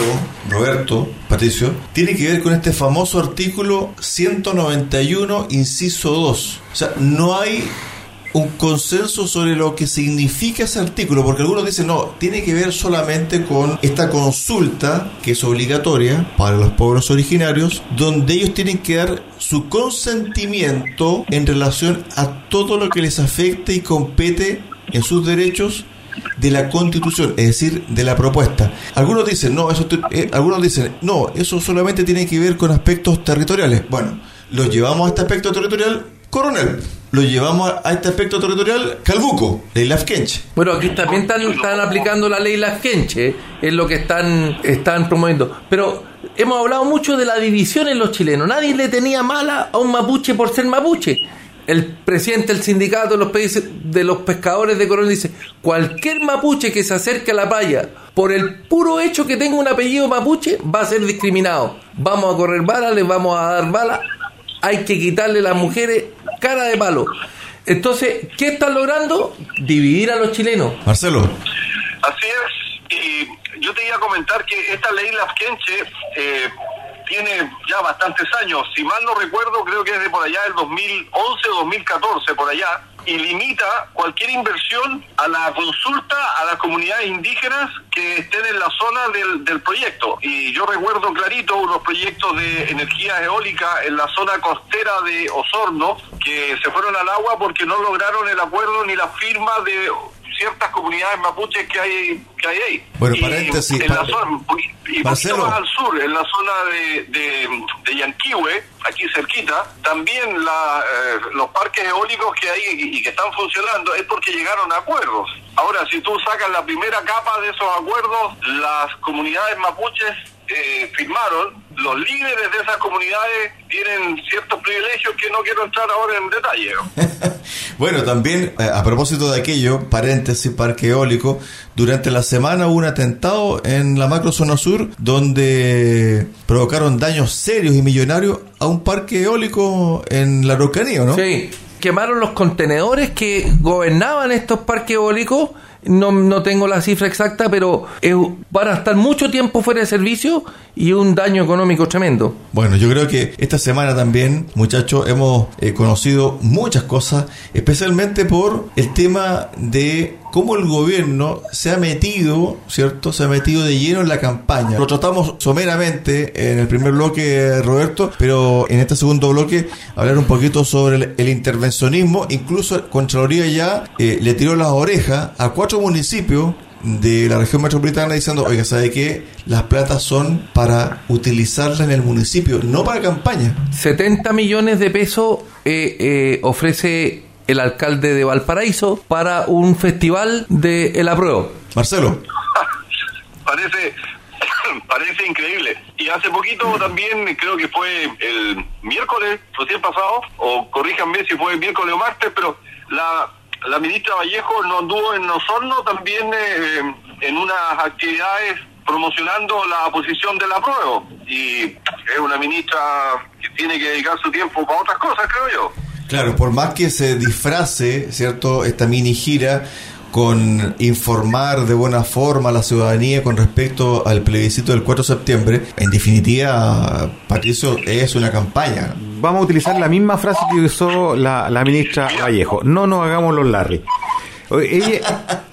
Roberto, Patricio, tiene que ver con este famoso artículo 191, inciso 2. O sea, no hay un consenso sobre lo que significa ese artículo, porque algunos dicen, no, tiene que ver solamente con esta consulta que es obligatoria para los pueblos originarios, donde ellos tienen que dar su consentimiento en relación a todo lo que les afecte y compete en sus derechos de la constitución, es decir, de la propuesta. Algunos dicen, no, eso eh, algunos dicen, no, eso solamente tiene que ver con aspectos territoriales. Bueno, lo llevamos a este aspecto territorial, coronel lo llevamos a este aspecto territorial Calbuco, ley Lafkenche. Bueno, aquí también están, aplicando la ley Lafkenche, es lo que están, están promoviendo. Pero hemos hablado mucho de la división en los chilenos. Nadie le tenía mala a un mapuche por ser mapuche. El presidente del sindicato de los, de los pescadores de Coronel dice, cualquier mapuche que se acerque a la playa por el puro hecho que tenga un apellido mapuche va a ser discriminado. Vamos a correr balas, les vamos a dar balas, hay que quitarle las mujeres cara de palo. Entonces, ¿qué están logrando? Dividir a los chilenos. Marcelo. Así es. Y yo te iba a comentar que esta ley Lafkenche eh, tiene ya bastantes años. Si mal no recuerdo, creo que es de por allá del 2011 o 2014, por allá y limita cualquier inversión a la consulta a las comunidades indígenas que estén en la zona del, del proyecto. Y yo recuerdo clarito unos proyectos de energía eólica en la zona costera de Osorno que se fueron al agua porque no lograron el acuerdo ni la firma de ciertas comunidades mapuches que hay que hay ahí. Bueno, paréntesis. En la zona, y más al sur, en la zona de, de, Yanquihue, aquí cerquita, también la, eh, los parques eólicos que hay y que están funcionando es porque llegaron a acuerdos. Ahora, si tú sacas la primera capa de esos acuerdos, las comunidades mapuches eh, firmaron, los líderes de esas comunidades tienen ciertos privilegios que no quiero entrar ahora en detalle. bueno, también eh, a propósito de aquello, paréntesis, parque eólico, durante la semana hubo un atentado en la macro zona sur donde provocaron daños serios y millonarios a un parque eólico en la Araucanía, ¿no? Sí, quemaron los contenedores que gobernaban estos parques eólicos no, no tengo la cifra exacta, pero van a estar mucho tiempo fuera de servicio y un daño económico tremendo. Bueno, yo creo que esta semana también, muchachos, hemos eh, conocido muchas cosas, especialmente por el tema de cómo el gobierno se ha metido, ¿cierto? Se ha metido de lleno en la campaña. Lo tratamos someramente en el primer bloque, Roberto, pero en este segundo bloque hablar un poquito sobre el, intervencionismo. Incluso Contraloría ya eh, le tiró las orejas a cuatro municipios de la región metropolitana diciendo, oiga, ¿sabe qué? Las platas son para utilizarla en el municipio, no para campaña. 70 millones de pesos eh, eh, ofrece el alcalde de Valparaíso para un festival de El Apruebo. Marcelo. parece, parece increíble. Y hace poquito también, creo que fue el miércoles, recién pasado, o corríjanme si fue el miércoles o martes, pero la, la ministra Vallejo no anduvo en Osorno también eh, en unas actividades promocionando la posición del apruebo. Y es una ministra que tiene que dedicar su tiempo para otras cosas, creo yo. Claro, por más que se disfrace, ¿cierto?, esta mini gira con informar de buena forma a la ciudadanía con respecto al plebiscito del 4 de septiembre, en definitiva, Patricio, es una campaña. Vamos a utilizar la misma frase que usó la, ministra Vallejo, no nos hagamos los Larry.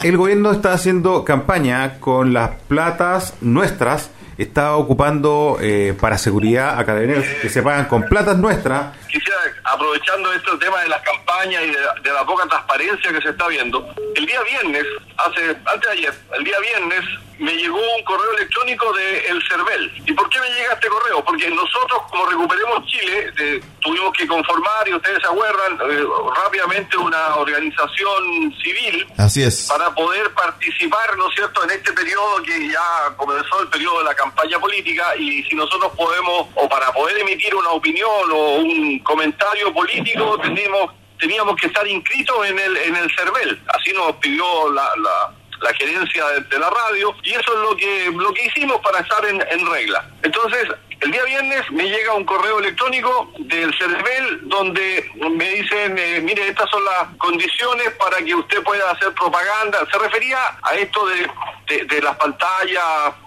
el gobierno está haciendo campaña con las platas nuestras está ocupando eh, para seguridad a carabineros que se pagan con platas nuestras. Quisiera, aprovechando este tema de las campañas y de, de la poca transparencia que se está viendo, el día viernes, hace antes de ayer, el día viernes me llegó un correo electrónico de El CERVEL. ¿Y por qué me llega este correo? Porque nosotros, como Recuperemos Chile, eh, tuvimos que conformar, y ustedes se acuerdan, eh, rápidamente una organización civil Así es. para poder participar, ¿no es cierto?, en este periodo que ya comenzó el periodo de la campaña política y si nosotros podemos, o para poder emitir una opinión o un comentario político, tenemos, teníamos que estar inscritos en el, en el CERVEL. Así nos pidió la, la, la gerencia de, de la radio y eso es lo que, lo que hicimos para estar en, en regla. Entonces, el día viernes me llega un correo electrónico del CERVEL donde me dicen, eh, mire, estas son las condiciones para que usted pueda hacer propaganda. Se refería a esto de, de, las pantallas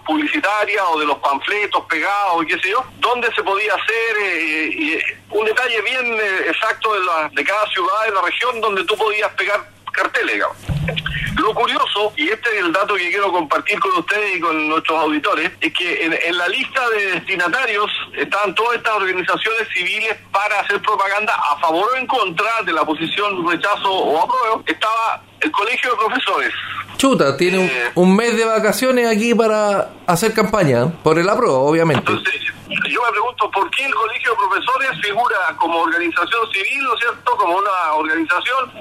publicitarias o de los panfletos pegados y qué sé yo, dónde se podía hacer eh, eh, un detalle bien eh, exacto de, la, de cada ciudad de la región donde tú podías pegar carteles, digamos. Lo curioso, y este es el dato que quiero compartir con ustedes y con nuestros auditores, es que en, en la lista de destinatarios estaban todas estas organizaciones civiles para hacer propaganda a favor o en contra de la posición rechazo o apruebo. Estaba el Colegio de Profesores, Chuta, tiene un, Eh. un mes de vacaciones aquí para hacer campaña, por el apruebo, obviamente. Entonces, yo me pregunto por qué el Colegio de Profesores figura como organización civil, ¿no es cierto? Como una organización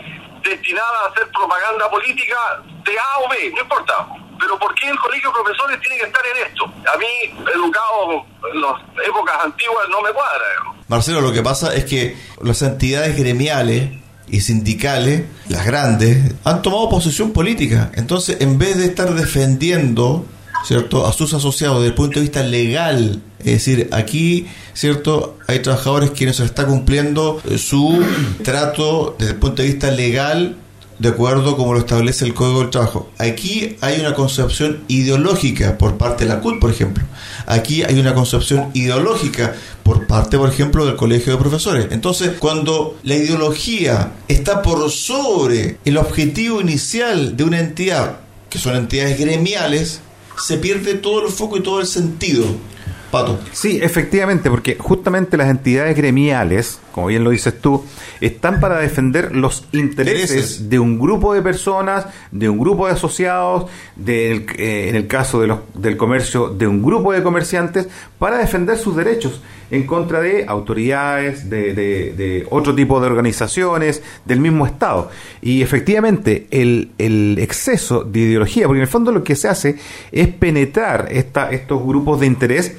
destinada a hacer propaganda política de A o B, no importa. Pero ¿por qué el Colegio de Profesores tiene que estar en esto? A mí, educado en las épocas antiguas, no me cuadra. Marcelo, lo que pasa es que las entidades gremiales y sindicales, las grandes, han tomado posición política. Entonces, en vez de estar defendiendo, ¿cierto?, a sus asociados desde el punto de vista legal, es decir, aquí, ¿cierto?, hay trabajadores que no se está cumpliendo eh, su trato desde el punto de vista legal de acuerdo como lo establece el Código del Trabajo. Aquí hay una concepción ideológica por parte de la CUT, por ejemplo. Aquí hay una concepción ideológica por parte, por ejemplo, del Colegio de Profesores. Entonces, cuando la ideología está por sobre el objetivo inicial de una entidad, que son entidades gremiales, se pierde todo el foco y todo el sentido. Pato. Sí, efectivamente, porque justamente las entidades gremiales, como bien lo dices tú, están para defender los intereses Intereses. de un grupo de personas, de un grupo de asociados, del, eh, en el caso de los, del comercio, de un grupo de comerciantes, para defender sus derechos en contra de autoridades, de, de- de otro tipo de organizaciones, del mismo Estado. Y efectivamente, el, el exceso de ideología, porque en el fondo lo que se hace es penetrar esta, estos grupos de interés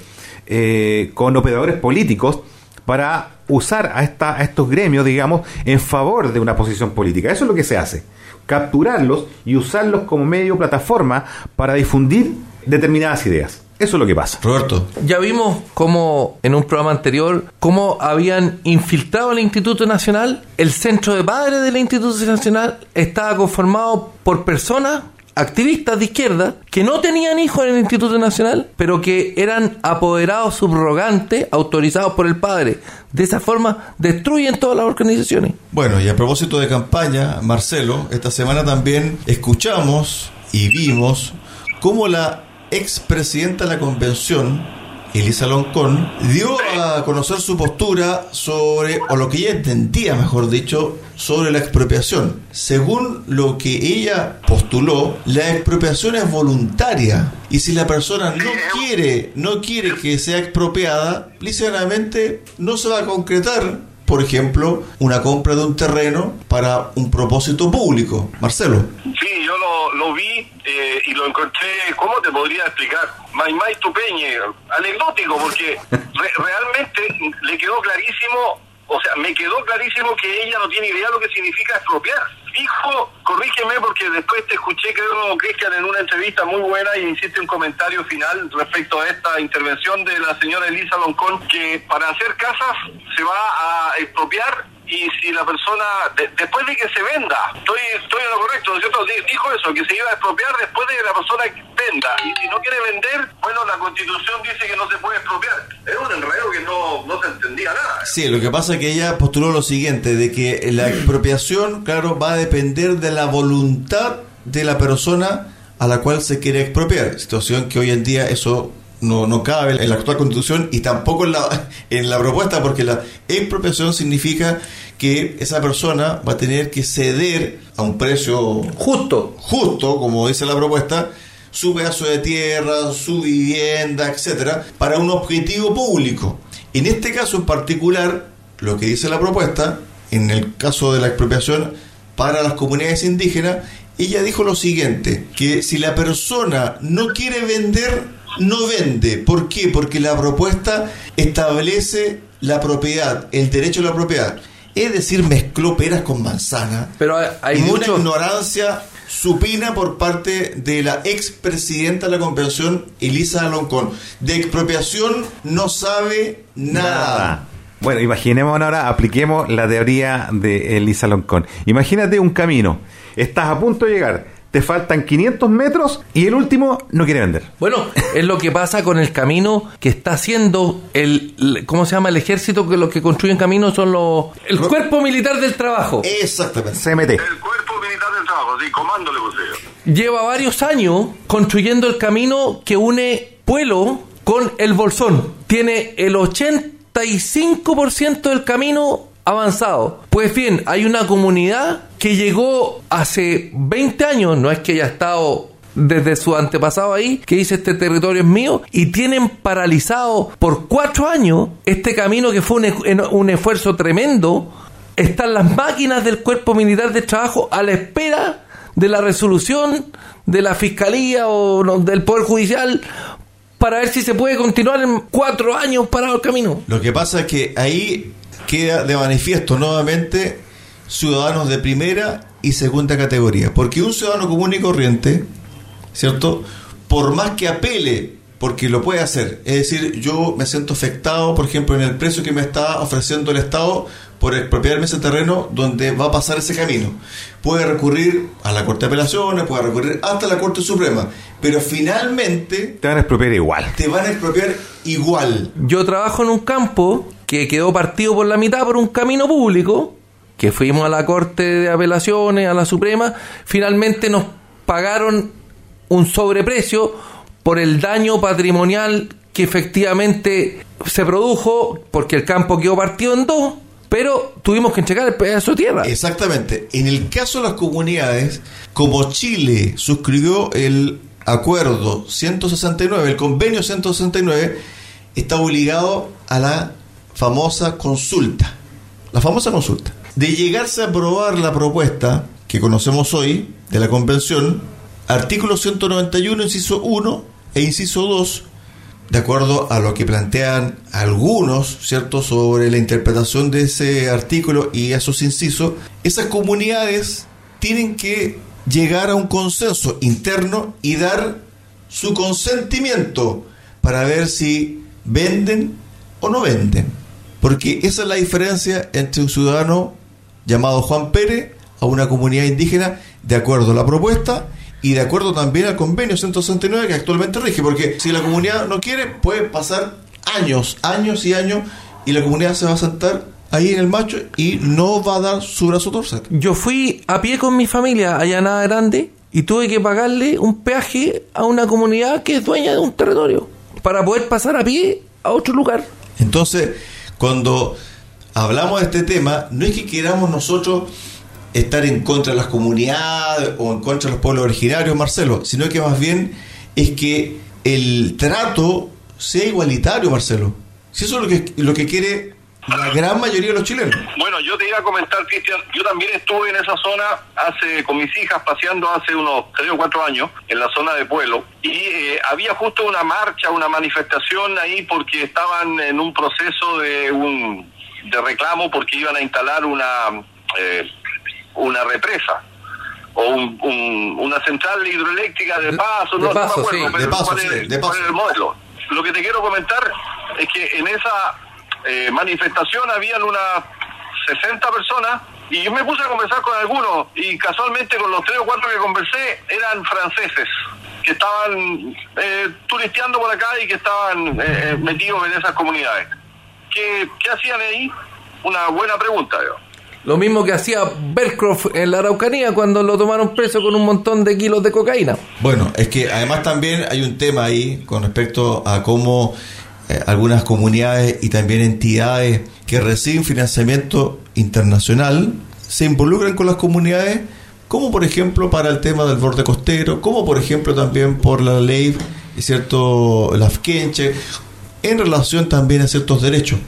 eh, con operadores políticos para usar a, esta, a estos gremios, digamos, en favor de una posición política. Eso es lo que se hace. Capturarlos y usarlos como medio plataforma para difundir determinadas ideas. Eso es lo que pasa. Roberto. Ya vimos cómo en un programa anterior, cómo habían infiltrado el Instituto Nacional. El centro de padres del Instituto Nacional estaba conformado por personas activistas de izquierda que no tenían hijos en el Instituto Nacional, pero que eran apoderados subrogantes autorizados por el padre. De esa forma destruyen todas las organizaciones. Bueno, y a propósito de campaña, Marcelo, esta semana también escuchamos y vimos cómo la expresidenta de la convención, Elisa Loncón, dio a conocer su postura sobre, o lo que ella entendía, mejor dicho, sobre la expropiación. Según lo que ella postuló, la expropiación es voluntaria. Y si la persona no quiere, no quiere que sea expropiada, ligeramente no se va a concretar por ejemplo, una compra de un terreno para un propósito público. Marcelo. Sí, lo, lo vi eh, y lo encontré, ¿cómo te podría explicar? Maimai Tupeñe, anecdótico, porque re- realmente le quedó clarísimo, o sea, me quedó clarísimo que ella no tiene idea de lo que significa expropiar. Dijo, corrígeme porque después te escuché, creo, Cristian, en una entrevista muy buena y hiciste un comentario final respecto a esta intervención de la señora Elisa Loncón, que para hacer casas se va a expropiar y si la persona, de- después de que se venda, estoy, estoy en lo correcto, ¿no Dijo eso, que se iba a expropiar después de que la persona venda. Y si no quiere vender, bueno, la constitución dice que no se puede expropiar. Es un enredo que no, no se entendía nada. Sí, lo que pasa es que ella postuló lo siguiente, de que la expropiación, claro, va a depender de la voluntad de la persona a la cual se quiere expropiar. Situación que hoy en día eso no, no cabe en la actual constitución y tampoco en la, en la propuesta, porque la expropiación significa que esa persona va a tener que ceder a un precio Justo. justo, como dice la propuesta, su pedazo de tierra, su vivienda, etcétera, para un objetivo público. En este caso en particular, lo que dice la propuesta, en el caso de la expropiación para las comunidades indígenas, ella dijo lo siguiente, que si la persona no quiere vender, no vende. ¿Por qué? Porque la propuesta establece la propiedad, el derecho a la propiedad. Es decir, mezcló peras con manzana. Pero hay, hay y una muchos... ignorancia supina por parte de la expresidenta de la convención, Elisa Aloncón. De expropiación no sabe nada. Bueno, imaginemos ahora, apliquemos la teoría de Elisa Loncón. Imagínate un camino, estás a punto de llegar, te faltan 500 metros y el último no quiere vender. Bueno, es lo que pasa con el camino que está haciendo el, el- ¿cómo se llama? El ejército que los que construyen caminos son los el cuerpo militar del trabajo. Exactamente. CMT. El cuerpo militar del trabajo, sí, comando le puse. Lleva varios años construyendo el camino que une Pueblo con el Bolsón. Tiene el 85% del camino avanzado. Pues bien, hay una comunidad que llegó hace 20 años, no es que haya estado desde su antepasado ahí, que dice este territorio es mío, y tienen paralizado por cuatro años este camino que fue un, e- un esfuerzo tremendo. Están las máquinas del cuerpo militar de trabajo a la espera de la resolución de la fiscalía o no, del poder judicial para ver si se puede continuar en cuatro años parado el camino. Lo que pasa es que ahí queda de manifiesto nuevamente ciudadanos de primera y segunda categoría. Porque un ciudadano común y corriente, ¿cierto? Por más que apele, porque lo puede hacer, es decir, yo me siento afectado, por ejemplo, en el precio que me está ofreciendo el Estado por expropiarme ese terreno donde va a pasar ese camino. Puede recurrir a la Corte de Apelaciones, puede recurrir hasta la Corte Suprema, pero finalmente Te van a expropiar igual. te van a expropiar igual. Yo trabajo en un campo que quedó partido por la mitad por un camino público, que fuimos a la Corte de Apelaciones, a la Suprema, finalmente nos pagaron un sobreprecio por el daño patrimonial que efectivamente se produjo porque el campo quedó partido en dos, pero tuvimos que entregar el pedazo de tierra. Exactamente. En el caso de las comunidades, como Chile suscribió el acuerdo 169, el convenio 169, está obligado a la famosa consulta. La famosa consulta. De llegarse a aprobar la propuesta que conocemos hoy de la convención, artículo 191, inciso 1 e inciso 2, de acuerdo a lo que plantean algunos, ¿cierto?, sobre la interpretación de ese artículo y esos incisos, esas comunidades tienen que llegar a un consenso interno y dar su consentimiento para ver si venden o no venden. Porque esa es la diferencia entre un ciudadano llamado Juan Pérez a una comunidad indígena de acuerdo a la propuesta y de acuerdo también al convenio 169 que actualmente rige, porque si la comunidad no quiere, puede pasar años, años y años, y la comunidad se va a sentar ahí en el macho y no va a dar su brazo torcer. Yo fui a pie con mi familia allá en Nada Grande y tuve que pagarle un peaje a una comunidad que es dueña de un territorio para poder pasar a pie a otro lugar. Entonces, cuando hablamos de este tema, no es que queramos nosotros estar en contra de las comunidades o en contra de los pueblos originarios, Marcelo, sino que más bien es que el trato sea igualitario, Marcelo. Si eso es lo que, lo que quiere la gran mayoría de los chilenos. Bueno, yo te iba a comentar, Cristian, yo también estuve en esa zona hace con mis hijas paseando hace unos tres o cuatro años en la zona de Pueblo y eh, había justo una marcha, una manifestación ahí porque estaban en un proceso de un de reclamo porque iban a instalar una eh, una represa o un- un- una central hidroeléctrica de paso, de no, no me paso, acuerdo, sí, pero de paso, cuál sí, es- de cuál paso. es el modelo. Lo que te quiero comentar es que en esa eh, manifestación habían unas 60 personas y yo me puse a conversar con algunos y casualmente con los tres o cuatro que conversé eran franceses que estaban eh, turisteando por acá y que estaban eh, eh, metidos en esas comunidades. ¿Qué, ¿Qué hacían ahí? Una buena pregunta, yo. Lo mismo que hacía Belcroft en la Araucanía cuando lo tomaron preso con un montón de kilos de cocaína. Bueno, es que además también hay un tema ahí con respecto a cómo eh, algunas comunidades y también entidades que reciben financiamiento internacional se involucran con las comunidades, como por ejemplo para el tema del borde costero, como por ejemplo también por la ley, ¿cierto? La FKenche, en relación también a ciertos derechos.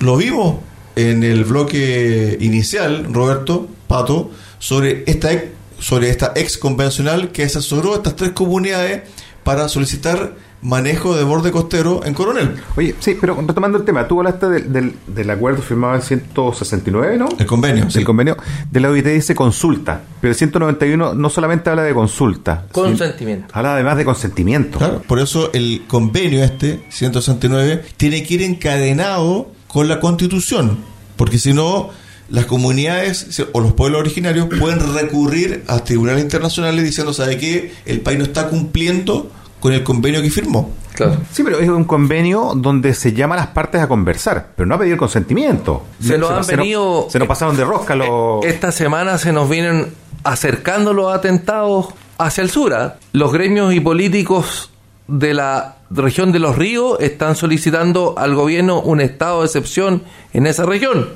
Lo vimos en el bloque inicial, Roberto Pato, sobre esta sobre esta ex convencional que asesoró a estas tres comunidades para solicitar manejo de borde costero en Coronel. Oye, sí, pero retomando el tema, tú hablaste del, del, del acuerdo firmado en 169, ¿no? El convenio. El convenio de la OIT dice consulta, pero el 191 no solamente habla de consulta. Consentimiento. Sino, habla además de consentimiento. Claro, por eso el convenio este, 169, tiene que ir encadenado con la constitución, porque si no, las comunidades o los pueblos originarios pueden recurrir a tribunales internacionales diciendo, ¿sabe qué? El país no está cumpliendo con el convenio que firmó. Claro. Sí, pero es un convenio donde se llama a las partes a conversar, pero no a pedir consentimiento. Se nos han se venido. se nos pasaron de rosca los. Esta semana se nos vienen acercando los atentados hacia el sur. ¿eh? Los gremios y políticos de la región de los ríos están solicitando al gobierno un estado de excepción en esa región.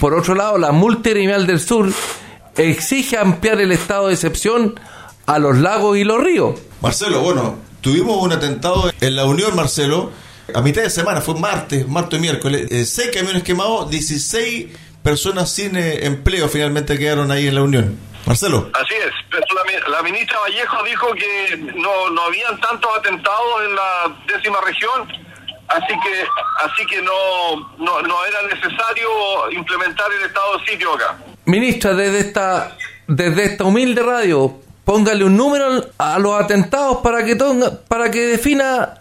Por otro lado, la multigremial del sur exige ampliar el estado de excepción a los lagos y los ríos. Marcelo, bueno, tuvimos un atentado en la Unión, Marcelo, a mitad de semana, fue martes, martes y miércoles, eh, seis camiones quemados, 16 personas sin eh, empleo finalmente quedaron ahí en la Unión. Marcelo. Así es, pero la, la, ministra Vallejo dijo que no, no habían tantos atentados en la décima región, así que así que no, no, no era necesario implementar el estado de sitio acá. Ministra, desde esta, desde esta humilde radio, póngale un número a los atentados para que tonga, para que defina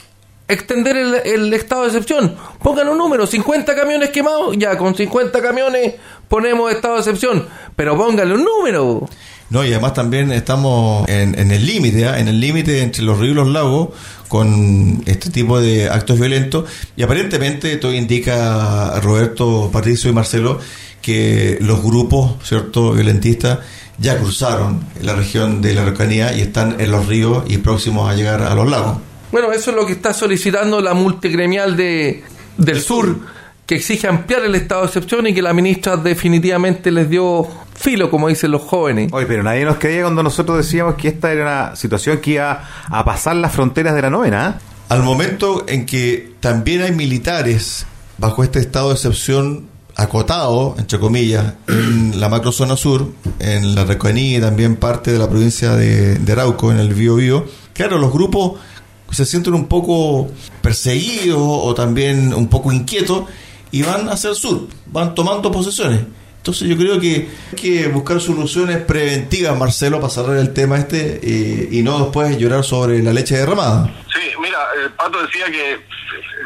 extender el, estado de excepción. Póngale un número, 50 camiones quemados, ya con 50 camiones ponemos estado de excepción, pero póngale un número. No, y además también estamos en, el límite, ¿eh? en el límite entre los ríos y los lagos con este tipo de actos violentos y aparentemente todo indica Roberto, Patricio y Marcelo que los grupos, ¿cierto?, violentistas ya cruzaron la región de la Araucanía y están en los ríos y próximos a llegar a los lagos. Bueno, eso es lo que está solicitando la multigremial de, del sur, que exige ampliar el estado de excepción y que la ministra definitivamente les dio filo, como dicen los jóvenes. Oye, pero nadie nos creía cuando nosotros decíamos que esta era una situación que iba a pasar las fronteras de la novena. ¿eh? Al momento en que también hay militares bajo este estado de excepción acotado, entre comillas, en la macrozona sur, en la Reconía y también parte de la provincia de, de Arauco, en el Bío Bío, claro, los grupos se sienten un poco perseguidos o también un poco inquietos y van hacia el sur, van tomando posesiones. Entonces yo creo que hay que buscar soluciones preventivas, Marcelo, para cerrar el tema este eh, y no después llorar sobre la leche derramada. Sí, mira, el Pato decía que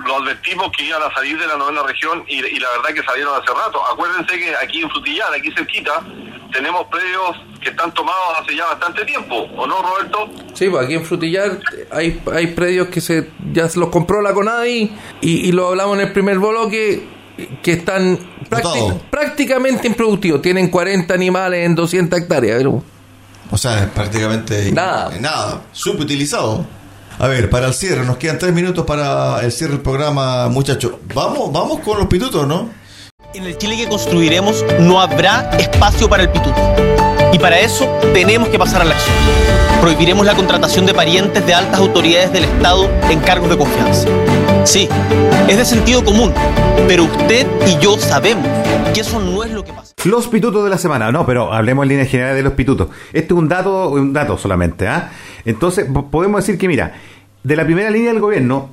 lo advertimos que iban a salir de la novena región y, y, la verdad que salieron hace rato. Acuérdense que aquí en Frutillar, aquí cerquita, tenemos predios que están tomados hace ya bastante tiempo, ¿o no, Roberto? Sí, pues aquí en Frutillar hay, hay predios que se ya se los compró la CONADI y, y lo hablamos en el primer bloque que están prácti prácticamente improductivos. Tienen 40 animales en 200 hectáreas. Pero... O sea, es prácticamente nada, nada subutilizado. A ver, para el cierre, nos quedan tres minutos para el cierre del programa, muchachos. Vamos, vamos con los pitutos, ¿no? En el Chile que construiremos no habrá espacio para el pituto. Y para eso tenemos que pasar a la acción. Prohibiremos la contratación de parientes de altas autoridades del Estado en cargos de confianza. Sí, es de sentido común, pero usted y yo sabemos que eso no es lo que pasa. Los pitutos de la semana, no, pero hablemos en línea general de los pitutos. Este es un dato, un dato solamente, ¿ah? Entonces, podemos decir que, mira, de la primera línea del gobierno,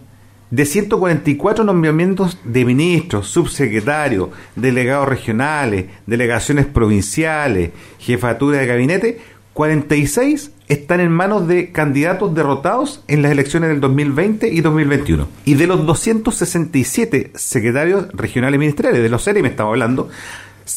de 144 nombramientos de ministros, subsecretarios, delegados regionales, delegaciones provinciales, jefatura de gabinete, 46 están en manos de candidatos derrotados en las elecciones del 2020 y 2021. Y de los 267 secretarios regionales ministeriales, de los me estamos hablando,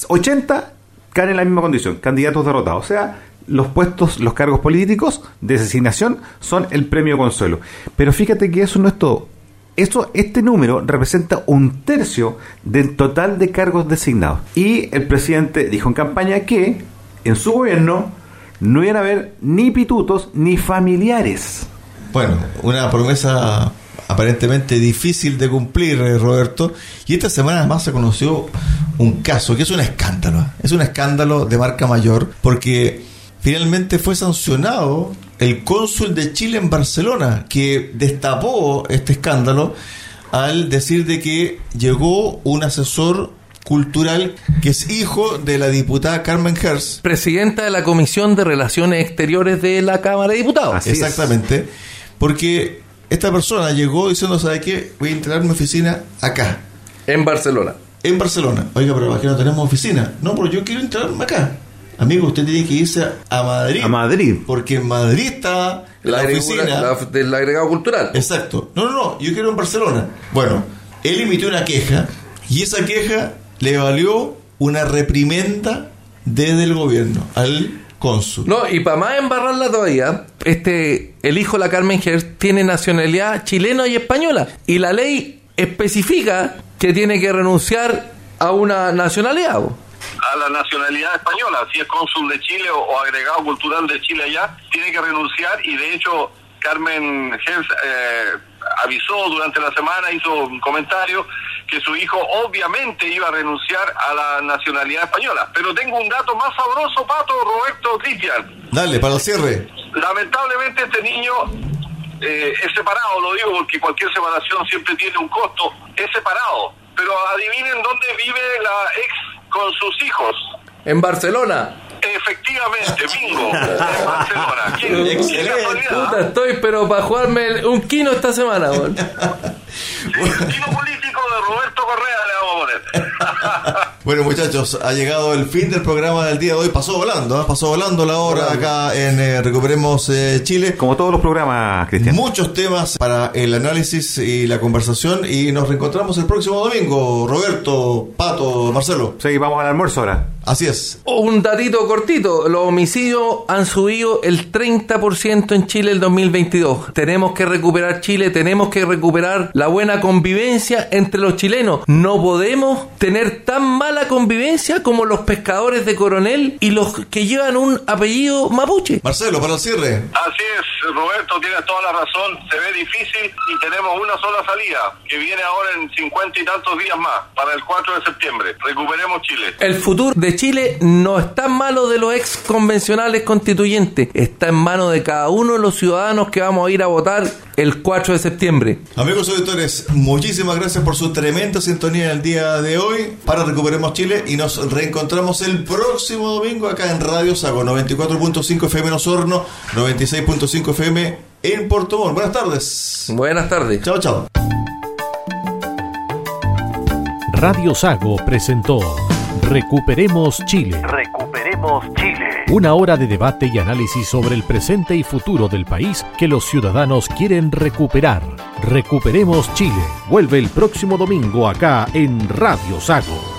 80 caen en la misma condición, candidatos derrotados. O sea, los puestos, los cargos políticos de designación son el premio consuelo. Pero fíjate que eso no es todo. Eso, este número representa un tercio del total de cargos designados. Y el presidente dijo en campaña que en su gobierno no iban a haber ni pitutos ni familiares. Bueno, una promesa aparentemente difícil de cumplir, eh, Roberto. Y esta semana además se conoció un caso que es un escándalo. Es un escándalo de marca mayor porque finalmente fue sancionado el cónsul de Chile en Barcelona que destapó este escándalo al decir de que llegó un asesor cultural que es hijo de la diputada Carmen Hertz. Presidenta de la Comisión de Relaciones Exteriores de la Cámara de Diputados. Así es. Exactamente. Porque esta persona llegó diciendo, ¿sabe qué? Voy a instalar mi oficina acá, En Barcelona. en Barcelona. Oiga, pero aquí no tenemos oficina. No, pero yo quiero instalarme acá. Amigo, usted tiene que irse a Madrid. A Madrid. Porque en Madrid está la, oficina. la- del agregado cultural. Exacto. No, no, no, yo quiero en Barcelona. Bueno, él emitió una queja y esa queja le valió una reprimenda desde el gobierno al cónsul. No, y para más embarrarla todavía, este, el hijo de la Carmen Hertz tiene nacionalidad chilena y española. Y la ley especifica que tiene que renunciar a una nacionalidad. a la nacionalidad española, si es cónsul de Chile o, o agregado cultural de Chile allá, tiene que renunciar y de hecho Carmen Hertz eh, avisó durante la semana, hizo un comentario que su hijo obviamente iba a renunciar a la nacionalidad española. Pero tengo un dato más sabroso, Pato, Roberto, Cristian. Dale, para el cierre. Lamentablemente este niño eh, es separado, lo digo porque cualquier separación siempre tiene un costo, es separado. Pero adivinen dónde vive la ex con sus hijos. En Barcelona. Efectivamente, bingo, en Barcelona. ¿Quién, Excelente. Puta, estoy pero para jugarme el- un kino esta semana. bo. Sí, el tiro político de Roberto Correa le vamos a poner. Bueno, muchachos, ha llegado el fin del programa del día de hoy. Pasó volando, ¿eh? pasó volando la hora acá en eh, Recuperemos eh, Chile. Como todos los programas, Cristian. Muchos temas para el análisis y la conversación. Y nos reencontramos el próximo domingo. Roberto, Pato, Marcelo. Sí, vamos al almuerzo ahora. Así es. Un datito cortito, los homicidios han subido el 30% en Chile el 2022. Tenemos que recuperar Chile, tenemos que recuperar la buena convivencia entre los chilenos. No podemos tener tan mala convivencia como los pescadores de Coronel y los que llevan un apellido mapuche. Marcelo, para el cierre. Así es, Roberto, tienes toda la razón. Se ve difícil y tenemos una sola salida, que viene ahora en cincuenta y tantos días más, para el 4 de septiembre. Recuperemos Chile. El futuro de Chile no está en manos de los ex convencionales constituyentes, está en manos de cada uno de los ciudadanos que vamos a ir a votar el 4 de septiembre. Amigos auditores, muchísimas gracias por su tremenda sintonía el día de hoy para Recuperemos Chile y nos reencontramos el próximo domingo acá en Radio Sago 94.5 FM en Osorno, 96.5 FM en Puerto Montt. Buenas tardes. Buenas tardes. Chao, chao. Radio Sago presentó Recuperemos Chile. Recuperemos Chile. Una hora de debate y análisis sobre el presente y futuro del país que los ciudadanos quieren recuperar. Recuperemos Chile. Vuelve el próximo domingo acá en Radio Sago.